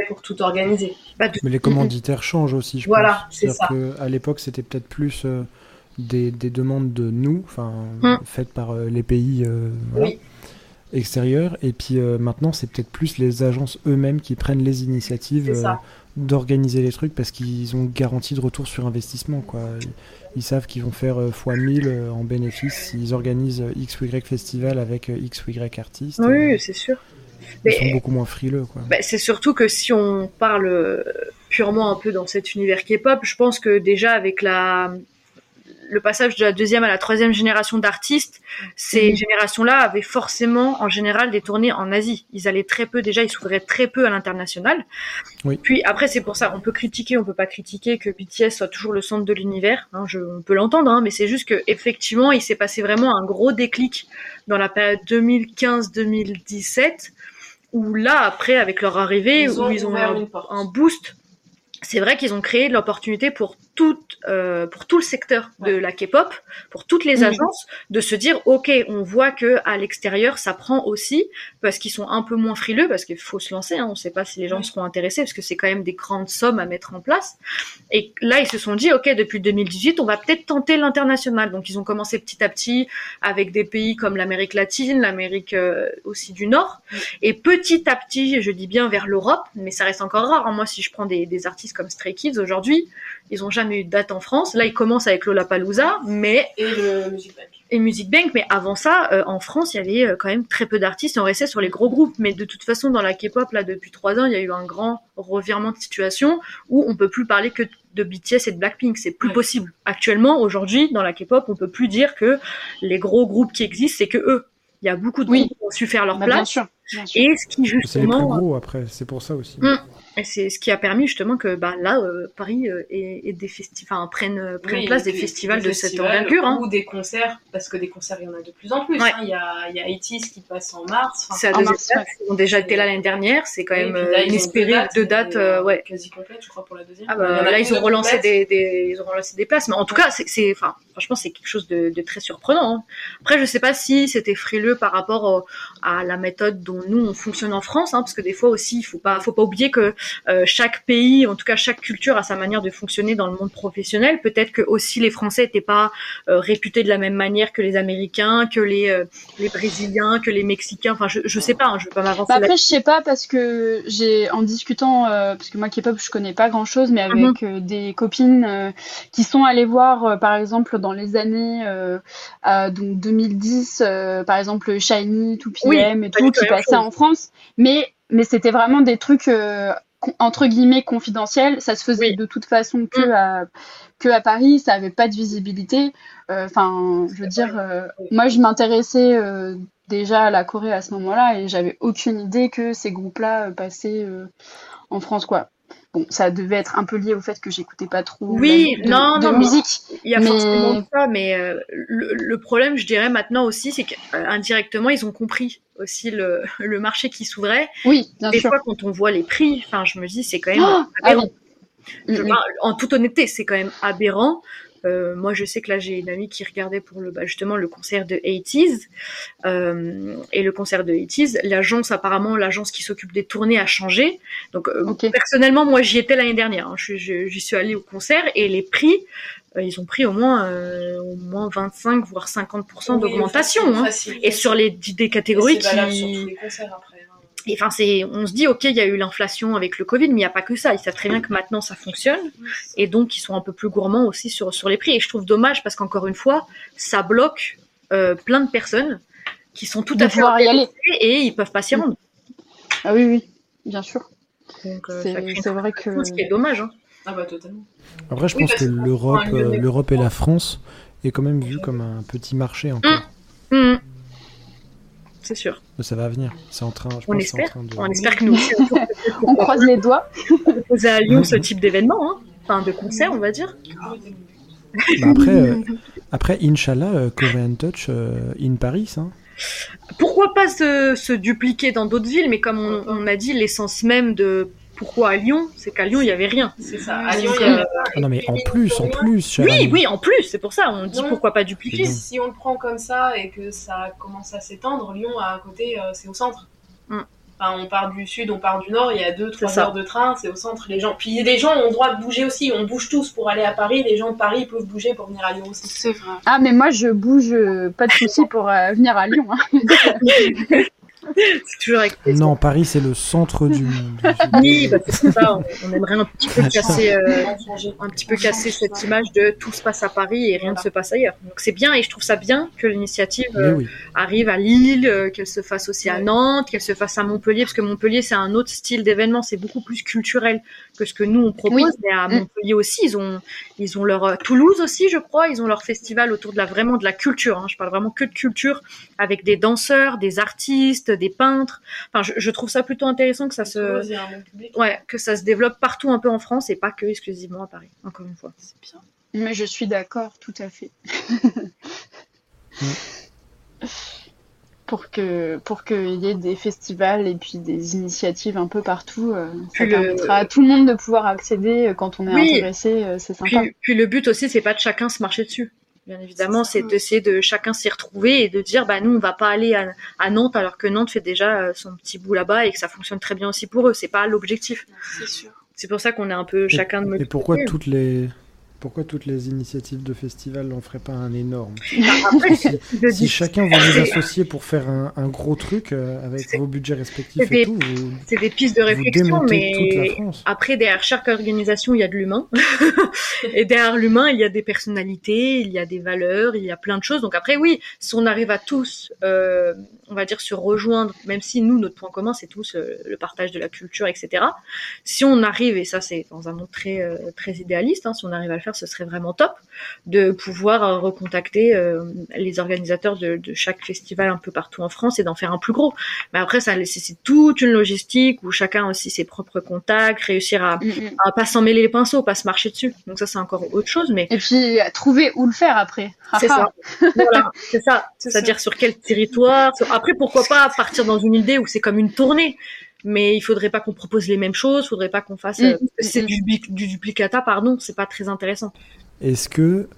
pour tout organiser. Mais les commanditaires changent aussi, je voilà, c'est ça. Que à l'époque, c'était peut-être plus euh, des, des, demandes de nous, enfin hum. faites par les pays. Voilà. Oui extérieur. Et puis euh, maintenant, c'est peut-être plus les agences eux-mêmes qui prennent les initiatives euh, d'organiser les trucs parce qu'ils ont garantie de retour sur investissement. Quoi. Ils, savent qu'ils vont faire euh, x 1000 en bénéfice s'ils organisent X ou Y festival avec X ou Y artistes. Oui, c'est sûr. Ils sont beaucoup moins frileux. Quoi. Bah, c'est surtout que si on parle purement un peu dans cet univers K-pop, je pense que déjà avec la le passage de la deuxième à la troisième génération d'artistes, ces mhm. générations-là avaient forcément, en général, des tournées en Asie. Ils allaient très peu, déjà, ils s'ouvraient très peu à l'international. Puis après, c'est pour ça, on peut critiquer, on peut pas critiquer que BTS soit toujours le centre de l'univers. Hein, je, on peut l'entendre, hein, mais c'est juste que effectivement, il s'est passé vraiment un gros déclic dans la période 2015-2017, où là, après, avec leur arrivée, où ils ont un boost c'est vrai qu'ils ont créé l'opportunité pour tout, euh, pour tout le secteur de la K-pop, pour toutes les agences, de se dire ok, on voit que à l'extérieur ça prend aussi parce qu'ils sont un peu moins frileux parce qu'il faut se lancer. Hein, on ne sait pas si les gens seront intéressés parce que c'est quand même des grandes sommes à mettre en place. Et là ils se sont dit ok, depuis 2018 on va peut-être tenter l'international. Donc ils ont commencé petit à petit avec des pays comme l'Amérique latine, l'Amérique euh, aussi du Nord, et petit à petit, je dis bien vers l'Europe, mais ça reste encore rare. Hein. Moi si je prends des, des artistes comme Stray Kids aujourd'hui. Ils ont jamais eu de date en France. Là, ils commencent avec Lollapalooza, mais Et le Music Bank. Et Music Bank, mais avant ça, euh, en France, il y avait euh, quand même très peu d'artistes. On restait sur les gros groupes, mais de toute façon, dans la K-pop, là, depuis trois ans, il y a eu un grand revirement de situation où on peut plus parler que de BTS et de Blackpink. C'est plus Ouais. possible. Actuellement, aujourd'hui, dans la K-pop, on peut plus dire que les gros groupes qui existent, c'est que eux. Il y a beaucoup de Oui. groupes qui ont su faire leur Bah, bien place. sûr. bien sûr. Et ce qui C'est les plus justement, gros après, c'est pour ça aussi. Mm. Et c'est ce qui a permis justement que bah, là, euh, Paris euh, ait, ait des festi- enfin, prenne, euh, prenne Oui, place et des puis festivals des de cette envergure. Hein. Ou des concerts, parce que des concerts, il y en a de plus en plus. Ouais. hein. Il y a, il y a 80 qui passe en mars. Enfin, C'est la deuxième date. Ils ont déjà été là l'année dernière. C'est quand oui, même euh, là, inespéré. deux Deux dates, mais, euh, ouais. Quasi complètes, je crois, pour la deuxième. Ah Il bah, a là, une ils ont de relancé des, des, ils ont relancé des places. Mais en tout cas, c'est, c'est, enfin, franchement, c'est quelque chose de, de très surprenant. hein. Après, je sais pas si c'était frileux par rapport au- à la méthode dont nous on fonctionne en France, hein, parce que des fois aussi, il faut pas, faut pas oublier que euh, chaque pays, en tout cas chaque culture, a sa manière de fonctionner dans le monde professionnel. Peut-être que aussi les Français n'étaient pas euh, réputés de la même manière que les Américains, que les, euh, les Brésiliens, que les Mexicains. Enfin, je, je sais pas, hein, je vais pas m'avancer. Bah là- après, je sais pas parce que j'ai en discutant, euh, parce que moi K-pop je connais pas grand chose, mais avec Mhm. euh, des copines euh, qui sont allées voir, euh, par exemple dans les années euh, euh, donc 2010, euh, par exemple Shiny, 2PM Oui, et tout qui passaient en France, mais mais c'était vraiment des trucs euh, entre guillemets confidentiels. Ça se faisait Oui. de toute façon que Mm. à que à Paris, ça avait pas de visibilité. Euh, Enfin, je veux dire, euh, moi je m'intéressais déjà à la Corée à ce moment-là et j'avais aucune idée que ces groupes-là passaient en France, quoi. Bon, ça devait être un peu lié au fait que j'écoutais pas trop Oui, de, non, de non, musique. Il y a Mais- forcément ça, mais euh, le, le problème, je dirais maintenant aussi, c'est qu'indirectement, ils ont compris aussi le, le marché qui s'ouvrait. Oui, bien Des sûr. fois, quand on voit les prix, enfin, je me dis, c'est quand même Oh, ah aberrant. oui. Je Mm, mm. en toute honnêteté, c'est quand même aberrant. Euh, moi, je sais que là, j'ai une amie qui regardait pour le, bah, justement le concert de 80s. Euh, et le concert de 80s, l'agence, apparemment, l'agence qui s'occupe des tournées a changé. Donc, euh, personnellement, moi, j'y étais l'année dernière. hein. Je- je- J'y suis allée au concert et les prix, euh, ils ont pris au moins, euh, au moins 25, voire 50% Oui, d'augmentation. hein. Et sur les des catégories valable sur qui, tous les concerts après. Et enfin, c'est, on se dit, ok, il y a eu l'inflation avec le Covid, mais il n'y a pas que ça. Ils savent très bien que maintenant ça fonctionne, et donc ils sont un peu plus gourmands aussi sur sur les prix. Et je trouve dommage parce qu'encore une fois, ça bloque euh, plein de personnes qui sont tout De à fait y aller. et ils peuvent pas s'y rendre. Ah oui, oui, bien sûr. Euh, C'est- c'est vrai que- ce qui est dommage. Hein. Ah bah totalement. Après, je Oui, pense que l'Europe, euh, l'Europe et la. France est quand même vue comme un petit marché encore. Mhm. C'est sûr. Mais ça va venir. C'est en train. Je On pense en espère. train de. On espère que nous aussi, on croise les doigts. proposer à Lyon ce type d'événement, hein. enfin de concert, on va dire. Bah après, euh, après, Inch'Allah, euh, Korean Touch euh, in Paris. Hein. pourquoi pas se, se dupliquer dans d'autres villes, mais comme on, on a dit, l'essence même de pourquoi à Lyon, c'est qu'à Lyon, il n'y avait rien. C'est ça. À Lyon, il y a. Ah non, mais en plus, en plus. Oui, oui, en plus, c'est pour ça, on dit Non. pourquoi pas dupliquer. si on le prend comme ça et que ça commence à s'étendre, Lyon à côté, euh, c'est au centre. Mm. Enfin, on part du sud, on part du nord, il y a deux, trois heures de train, c'est au centre. Les gens, puis les gens ont le droit de bouger aussi. On bouge tous pour aller à Paris. Les gens de Paris peuvent bouger pour venir à Lyon aussi. C'est vrai. Ah, mais moi je bouge, euh, pas de souci pour euh, venir à Lyon. Hein. C'est toujours avec plaisir. Non, Paris, c'est le centre du monde. Oui, bah, c'est ça, on, on aimerait un petit peu casser, euh, un petit peu casser cette image de tout se passe à Paris et rien ne se passe ailleurs. Donc c'est bien et je trouve ça bien que l'initiative euh, oui. arrive à Lille, euh, qu'elle se fasse aussi à. Nantes, qu'elle se fasse à Montpellier, parce que Montpellier c'est un autre style d'événement, c'est beaucoup plus culturel que ce que nous on propose. Oui. Mais à Mm. Montpellier aussi, ils ont, ils ont leur euh, Toulouse aussi, je crois, ils ont leur festival autour de la vraiment de la culture. hein. Je parle vraiment que de culture, avec des danseurs, des artistes, des peintres. Enfin, je, je trouve ça plutôt intéressant que ça se, ouais, que ça se développe partout un peu en France et pas que exclusivement à Paris. Encore une fois. C'est bien. Mais je suis d'accord, tout à fait. pour que pour qu'il y ait des festivals et puis des initiatives un peu partout, euh, ça Puis le- permettra à tout le monde de pouvoir accéder euh, quand on est Oui. intéressé, euh, c'est sympa. Puis, puis le but aussi, c'est pas de chacun se marcher dessus. Bien évidemment, c'est d'essayer de chacun s'y retrouver et de dire, bah nous, on va pas aller à, à Nantes alors que Nantes fait déjà euh, son petit bout là-bas et que ça fonctionne très bien aussi pour eux. C'est pas l'objectif. C'est sûr. C'est pour ça qu'on est un peu chacun de Et notre pourquoi côté. toutes les pourquoi toutes les initiatives de festival n'en feraient pas un énorme Après, Si, chacun veut vous associer pour faire un, un gros truc euh, avec vos budgets respectifs c'est des- et tout, vous, c'est des pistes de vous réflexion, mais après, derrière chaque organisation, il y a de l'humain. et derrière l'humain, il y a des personnalités, il y a des valeurs, il y a plein de choses. Donc après, oui, si on arrive à tous, euh, on va dire, se rejoindre, même si nous, notre point commun, c'est tous euh, le partage de la culture, etc. Si on arrive, et ça c'est dans un monde très, très idéaliste, hein, si on arrive à le faire, ce serait vraiment top de pouvoir euh, recontacter euh, les organisateurs de, de chaque festival un peu partout en France et d'en faire un plus gros. Mais après, ça nécessite toute une logistique où chacun a aussi ses propres contacts, réussir à, Mm, mm. à pas s'en mêler les pinceaux, pas se marcher dessus. Donc ça, c'est encore autre chose, mais Et puis trouver où le faire après. c'est ça. Voilà, c'est ça. C'est C'est-à-dire sur quel territoire. sur- Après, pourquoi pas partir dans une idée où c'est comme une tournée. Mais il faudrait pas qu'on propose les mêmes choses, faudrait pas qu'on fasse. Mm, euh, c'est mm. du, du, du duplicata, pardon, c'est pas très intéressant. Est-ce que.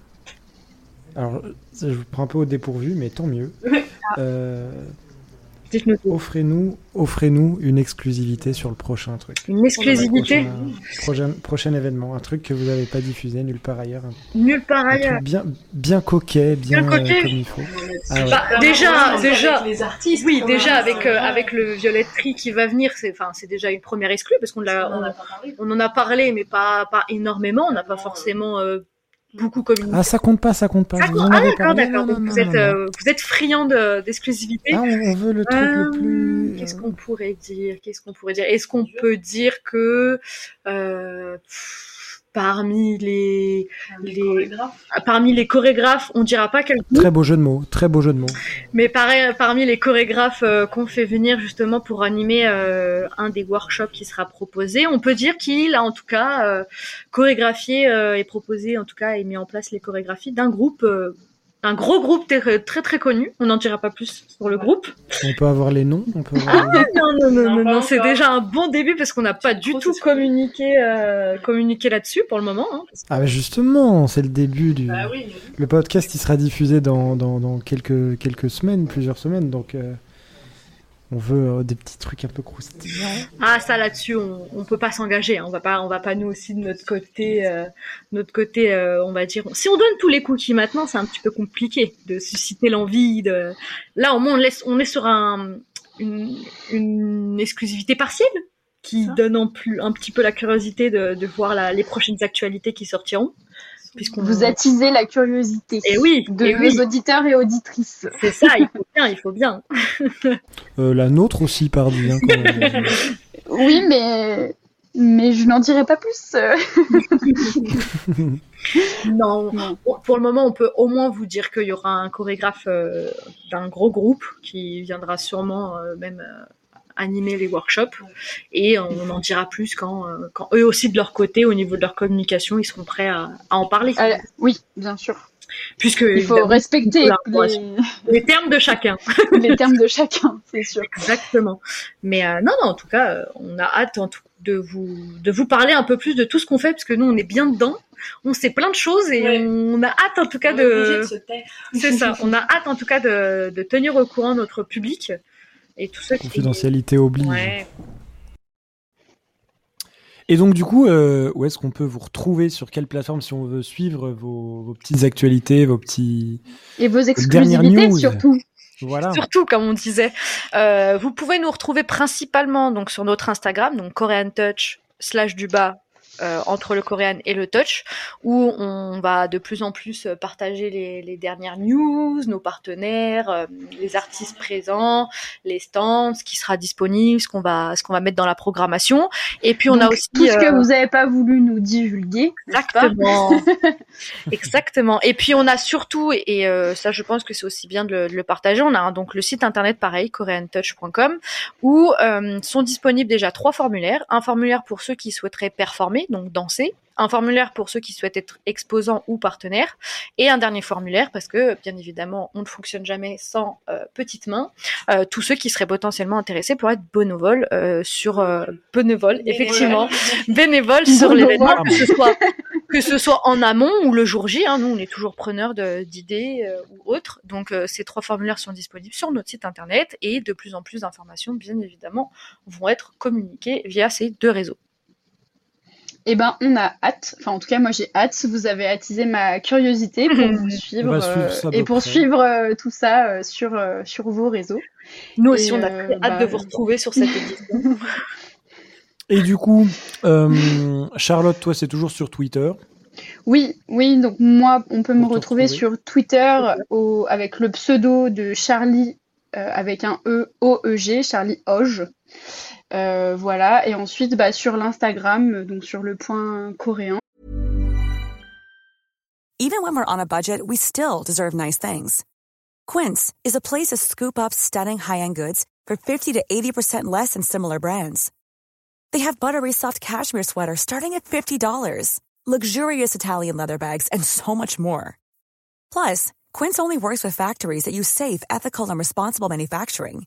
Alors, ça, je vous prends un peu au dépourvu, mais tant mieux. Euh, Dites-nous tout. Offrez-nous, offrez-nous une exclusivité sur le prochain truc. Une exclusivité Prochain, prochain, prochain événement, un truc que vous n'avez pas diffusé nulle part ailleurs. Nulle part un ailleurs. truc bien, bien coquet, bien, Bien coquet. euh, comme il faut. Ah ouais. Bah, déjà, déjà, avec les artistes. oui, déjà avec euh, avec le Violetterie qui va venir, c'est enfin c'est déjà une première exclue parce qu'on On on, on en a parlé mais pas pas énormément, on n'a pas forcément euh, beaucoup communiqué. Ah, ça compte pas, ça compte pas. Ah, Vous en ah, avez d'accord, d'accord. Non, Donc non, vous non, êtes non. euh, vous êtes friand de- d'exclusivité. Ah, on on veut le truc Euh, le plus. Qu'est-ce qu'on pourrait dire? Qu'est-ce qu'on pourrait dire? Est-ce qu'on peut dire que euh, pff, parmi les, Les les- chorégraphes. parmi les chorégraphes, on dira pas quel Très beau jeu de mots, très beau jeu de mots. mais pareil, parmi les chorégraphes euh, qu'on fait venir justement pour animer euh, un des workshops qui sera proposé, on peut dire qu'il a en tout cas euh, chorégraphié euh, et proposé en tout cas et mis en place les chorégraphies d'un groupe. Un gros groupe très très très connu, on n'en dira pas plus sur le groupe. On peut avoir les noms, on peut avoir les noms. Non, non, non, Non, non, pas non, c'est déjà un bon début parce qu'on n'a pas du tout communiqué, euh, communiqué là-dessus pour le moment. hein. Ah, bah justement, c'est le début du. Bah oui. Le podcast, il sera diffusé dans, dans, dans quelques, quelques semaines, plusieurs semaines, donc euh, on veut euh, des petits trucs un peu croustillants. Ah, ça là-dessus, on, on peut pas s'engager. hein. On va pas, on va pas nous aussi de notre côté, euh, notre côté, euh, on va dire. Si on donne tous les cookies maintenant, c'est un petit peu compliqué de susciter l'envie. De... Là, au moins, on laisse, on est sur un, une, une exclusivité partielle qui Ça. donne en plus un petit peu la curiosité de, de voir la- les prochaines actualités qui sortiront, puisqu'on Vous attisez la curiosité Et oui, de et vos oui. auditeurs et auditrices. C'est ça, il faut bien, il faut bien. Euh, la nôtre aussi, pardi. Hein, quand même. Oui, mais mais je n'en dirai pas plus. Non, pour pour le moment, on peut au moins vous dire qu'il y aura un chorégraphe euh, d'un gros groupe qui viendra sûrement euh, même euh, animer les workshops. Et on en dira plus quand, euh, quand eux aussi, de leur côté, au niveau de leur communication, ils seront prêts à, à en parler. Euh, oui, bien sûr. Puisque Il faut respecter les, les termes de chacun. les termes de chacun, c'est sûr. Exactement. Mais euh, non, non, en tout cas, euh, on a hâte en tout, de vous de vous parler un peu plus de tout ce qu'on fait, parce que nous, on est bien dedans. On sait plein de choses et Ouais. on a hâte en tout cas On est obligé de. de se taire. C'est ça. On a hâte en tout cas de, de tenir au courant notre public et tout ça. qui- Confidentialité oblige. Ouais. Et donc, du coup, euh, où est-ce qu'on peut vous retrouver? Sur quelle plateforme si on veut suivre vos, vos petites actualités, vos petits. Et vos exclusivités news? surtout. Voilà. Surtout, comme on disait, euh, vous pouvez nous retrouver principalement donc sur notre Instagram, donc Korean Touch slash du bas euh, entre le Korean et le Touch, où on va de plus en plus euh, partager les, les dernières news, nos partenaires, euh, les artistes présents, les stands, ce qui sera disponible, ce qu'on va, ce qu'on va mettre dans la programmation. Et puis on a aussi tout ce que euh, vous n'avez pas voulu nous divulguer. Exactement. Exactement. Et puis on a surtout, et euh, ça je pense que c'est aussi bien de le, de le partager, on a donc le site internet pareil, koreantouch.com, où euh, sont disponibles déjà trois formulaires. Un formulaire pour ceux qui souhaiteraient performer, donc danser. Un formulaire pour ceux qui souhaitent être exposants ou partenaires. Et un dernier formulaire, parce que bien évidemment, on ne fonctionne jamais sans euh, petites mains. Euh, tous ceux qui seraient potentiellement intéressés pour être bénévoles euh, sur effectivement, bénévoles sur l'événement, que ce soit que ce soit en amont ou le jour J. Hein, nous, on est toujours preneurs de- d'idées ou autres. Donc, ces trois formulaires sont disponibles sur notre site internet et de plus en plus d'informations, bien évidemment, vont être communiquées via ces deux réseaux. Eh ben, on a hâte. Enfin, en tout cas, moi, j'ai hâte. Vous avez attisé ma curiosité pour vous suivre, euh, et pour près. suivre euh, tout ça euh, sur euh, sur vos réseaux. Nous aussi, Et, on a euh, très hâte bah, de vous retrouver sur cette édition. Et du coup, euh, Charlotte, toi, c'est toujours sur Twitter. Oui, oui. Donc moi, on peut me retrouver retrouver. sur Twitter au- avec le pseudo de Charlie euh, avec un E O E G, Charlie Oge. Euh, voilà. Et ensuite, bah, sur l'Instagram, donc sur le point coréen. Even when we're on a budget, we still deserve nice things. Quince is a place to scoop up stunning high-end goods for 50 to 80% less than similar brands. They have buttery soft cashmere sweaters starting at $50, luxurious Italian leather bags, and so much more. Plus, Quince only works with factories that use safe, ethical, and responsible manufacturing.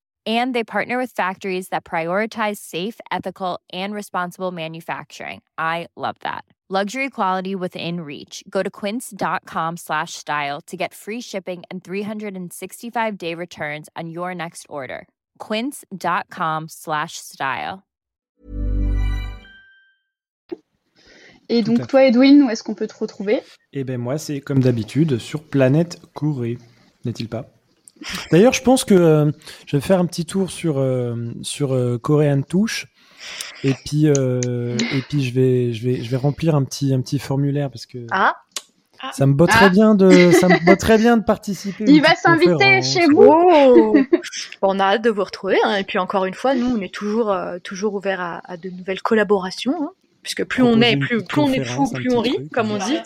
And they partner with factories that prioritize safe, ethical, and responsible manufacturing. I love that. Luxury quality within reach. Go to quince.com slash style to get free shipping and 365 day returns on your next order. Quince.com slash style. Et donc toi, Edwin, où est-ce qu'on peut te retrouver Et ben moi, c'est comme d'habitude sur Planète courée n'est-il pas D'ailleurs, je pense que euh, je vais faire un petit tour sur euh, sur euh, Korean Touche, et puis euh, et puis je vais je vais je vais remplir un petit un petit formulaire parce que Ah, ça me botterait Ah. bien de ça me botterait bien de participer. Il va s'inviter chez vous. oh Bon, On a hâte de vous retrouver. hein. Et puis encore une fois, nous, on est toujours, euh, toujours ouvert à, à de nouvelles collaborations. hein. Puisque plus on est, plus, on est fou, plus on rit, truc. comme on dit.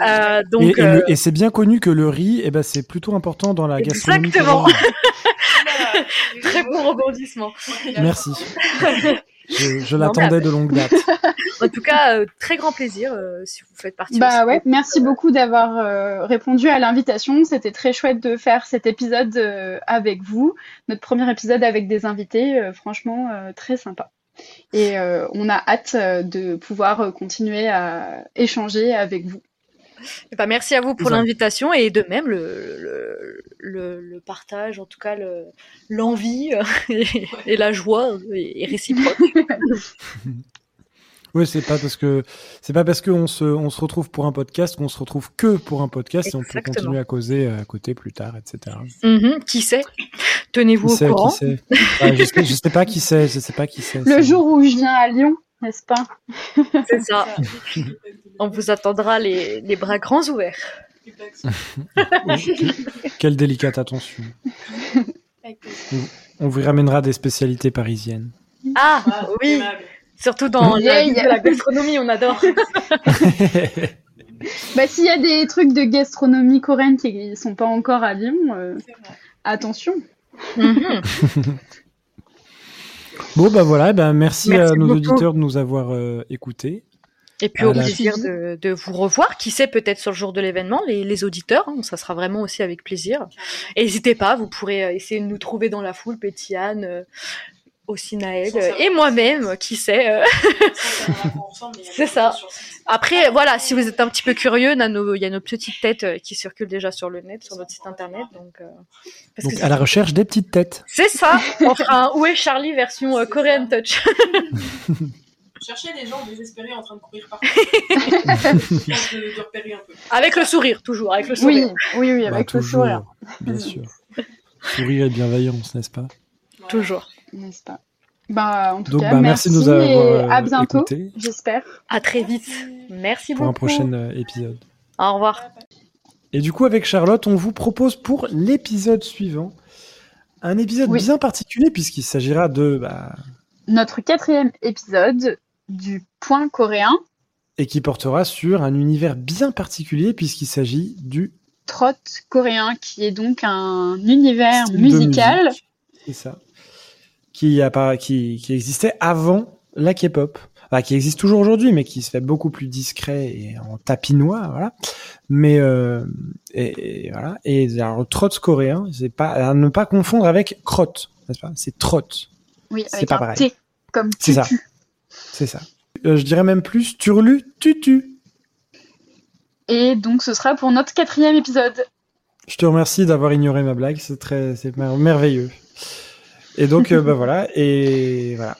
Euh, Et, donc, et euh, et c'est bien connu que le riz, eh ben, c'est plutôt important dans la gastronomie. Exactement. très bon rebondissement. Merci. Je, l'attendais de longue date. En tout cas, euh, très grand plaisir euh, si vous faites partie. Bah aussi. ouais, merci beaucoup d'avoir euh, répondu à l'invitation. C'était très chouette de faire cet épisode euh, avec vous, notre premier épisode avec des invités, euh, franchement euh, très sympa. Et euh, on a hâte euh, de pouvoir euh, continuer à échanger avec vous. Eh ben, merci à vous pour l'invitation et de même le, le, le, le partage, en tout cas le- l'envie et, et la joie est réciproque. Oui, c'est pas parce que c'est pas parce qu'on se on se retrouve pour un podcast qu'on se retrouve que pour un podcast et on peut Exactement. continuer à causer euh, à côté plus tard, etc. Mhm, qui sait? Tenez-vous au sait, courant. qui sait je, sais, je sais pas qui c'est, je sais pas qui c'est. Le ça. jour où je viens à Lyon, n'est-ce pas? C'est ça. On vous attendra les, les bras grands ouverts. Quelle délicate attention. On, on vous ramènera des spécialités parisiennes. Ah oui, surtout dans la, yeah. la gastronomie, on adore. Bah s'il y a des trucs de gastronomie coréenne qui sont pas encore à Lyon, euh, attention. Mhm. bon bah voilà, eh ben merci, Merci à nos beaucoup. auditeurs de nous avoir euh, écoutés. Et puis au la- plaisir de, de vous revoir. Qui sait, peut-être sur le jour de l'événement, les, les auditeurs, hein, ça sera vraiment aussi avec plaisir. Et N'hésitez pas, vous pourrez euh, essayer de nous trouver dans la foule, Pétiane, euh, aussi Naël euh, et moi-même, qui sait. euh. C'est ça. Après, voilà, si vous êtes un petit peu curieux, il y a nos petites têtes euh, qui circulent déjà sur le net, sur notre site internet. Donc, euh, parce Donc que à la recherche des petites têtes. c'est ça. On fera un Où est Charlie version euh, Korean Touch? Chercher des gens désespérés en train de courir partout. de, de repérer un peu. Avec le sourire, toujours, avec le Oui, sourire. oui, oui, Bah, avec le toujours, sourire, bien sûr. Sourire et bienveillance, n'est-ce pas? Toujours. N'est-ce pas? Bah en tout Donc cas, bah, merci merci, de nous avoir et euh, à bientôt, j'espère. À très vite. Merci pour un beaucoup. prochain euh, épisode. Au revoir. Et du coup, avec Charlotte, on vous propose pour l'épisode suivant un épisode Oui. bien particulier puisqu'il s'agira de bah, Notre quatrième épisode du point coréen, et qui portera sur un univers bien particulier puisqu'il s'agit du trot coréen, qui est donc un univers musical. C'est ça. Qui, existait avant la K-pop. enfin, qui existe toujours aujourd'hui, mais qui se fait beaucoup plus discret et en tapinois, voilà. Mais euh, et, et voilà. Et alors trot coréen, c'est pas à ne pas confondre avec crotte, n'est-ce pas? C'est trot. Oui, C'est pas un pareil. T, comme C'est ça. C'est ça. Euh, je dirais même plus turlu tutu. Et donc, ce sera pour notre quatrième épisode. Je te remercie d'avoir ignoré ma blague, c'est très, c'est mer- merveilleux. Et donc, euh, bah voilà, et voilà.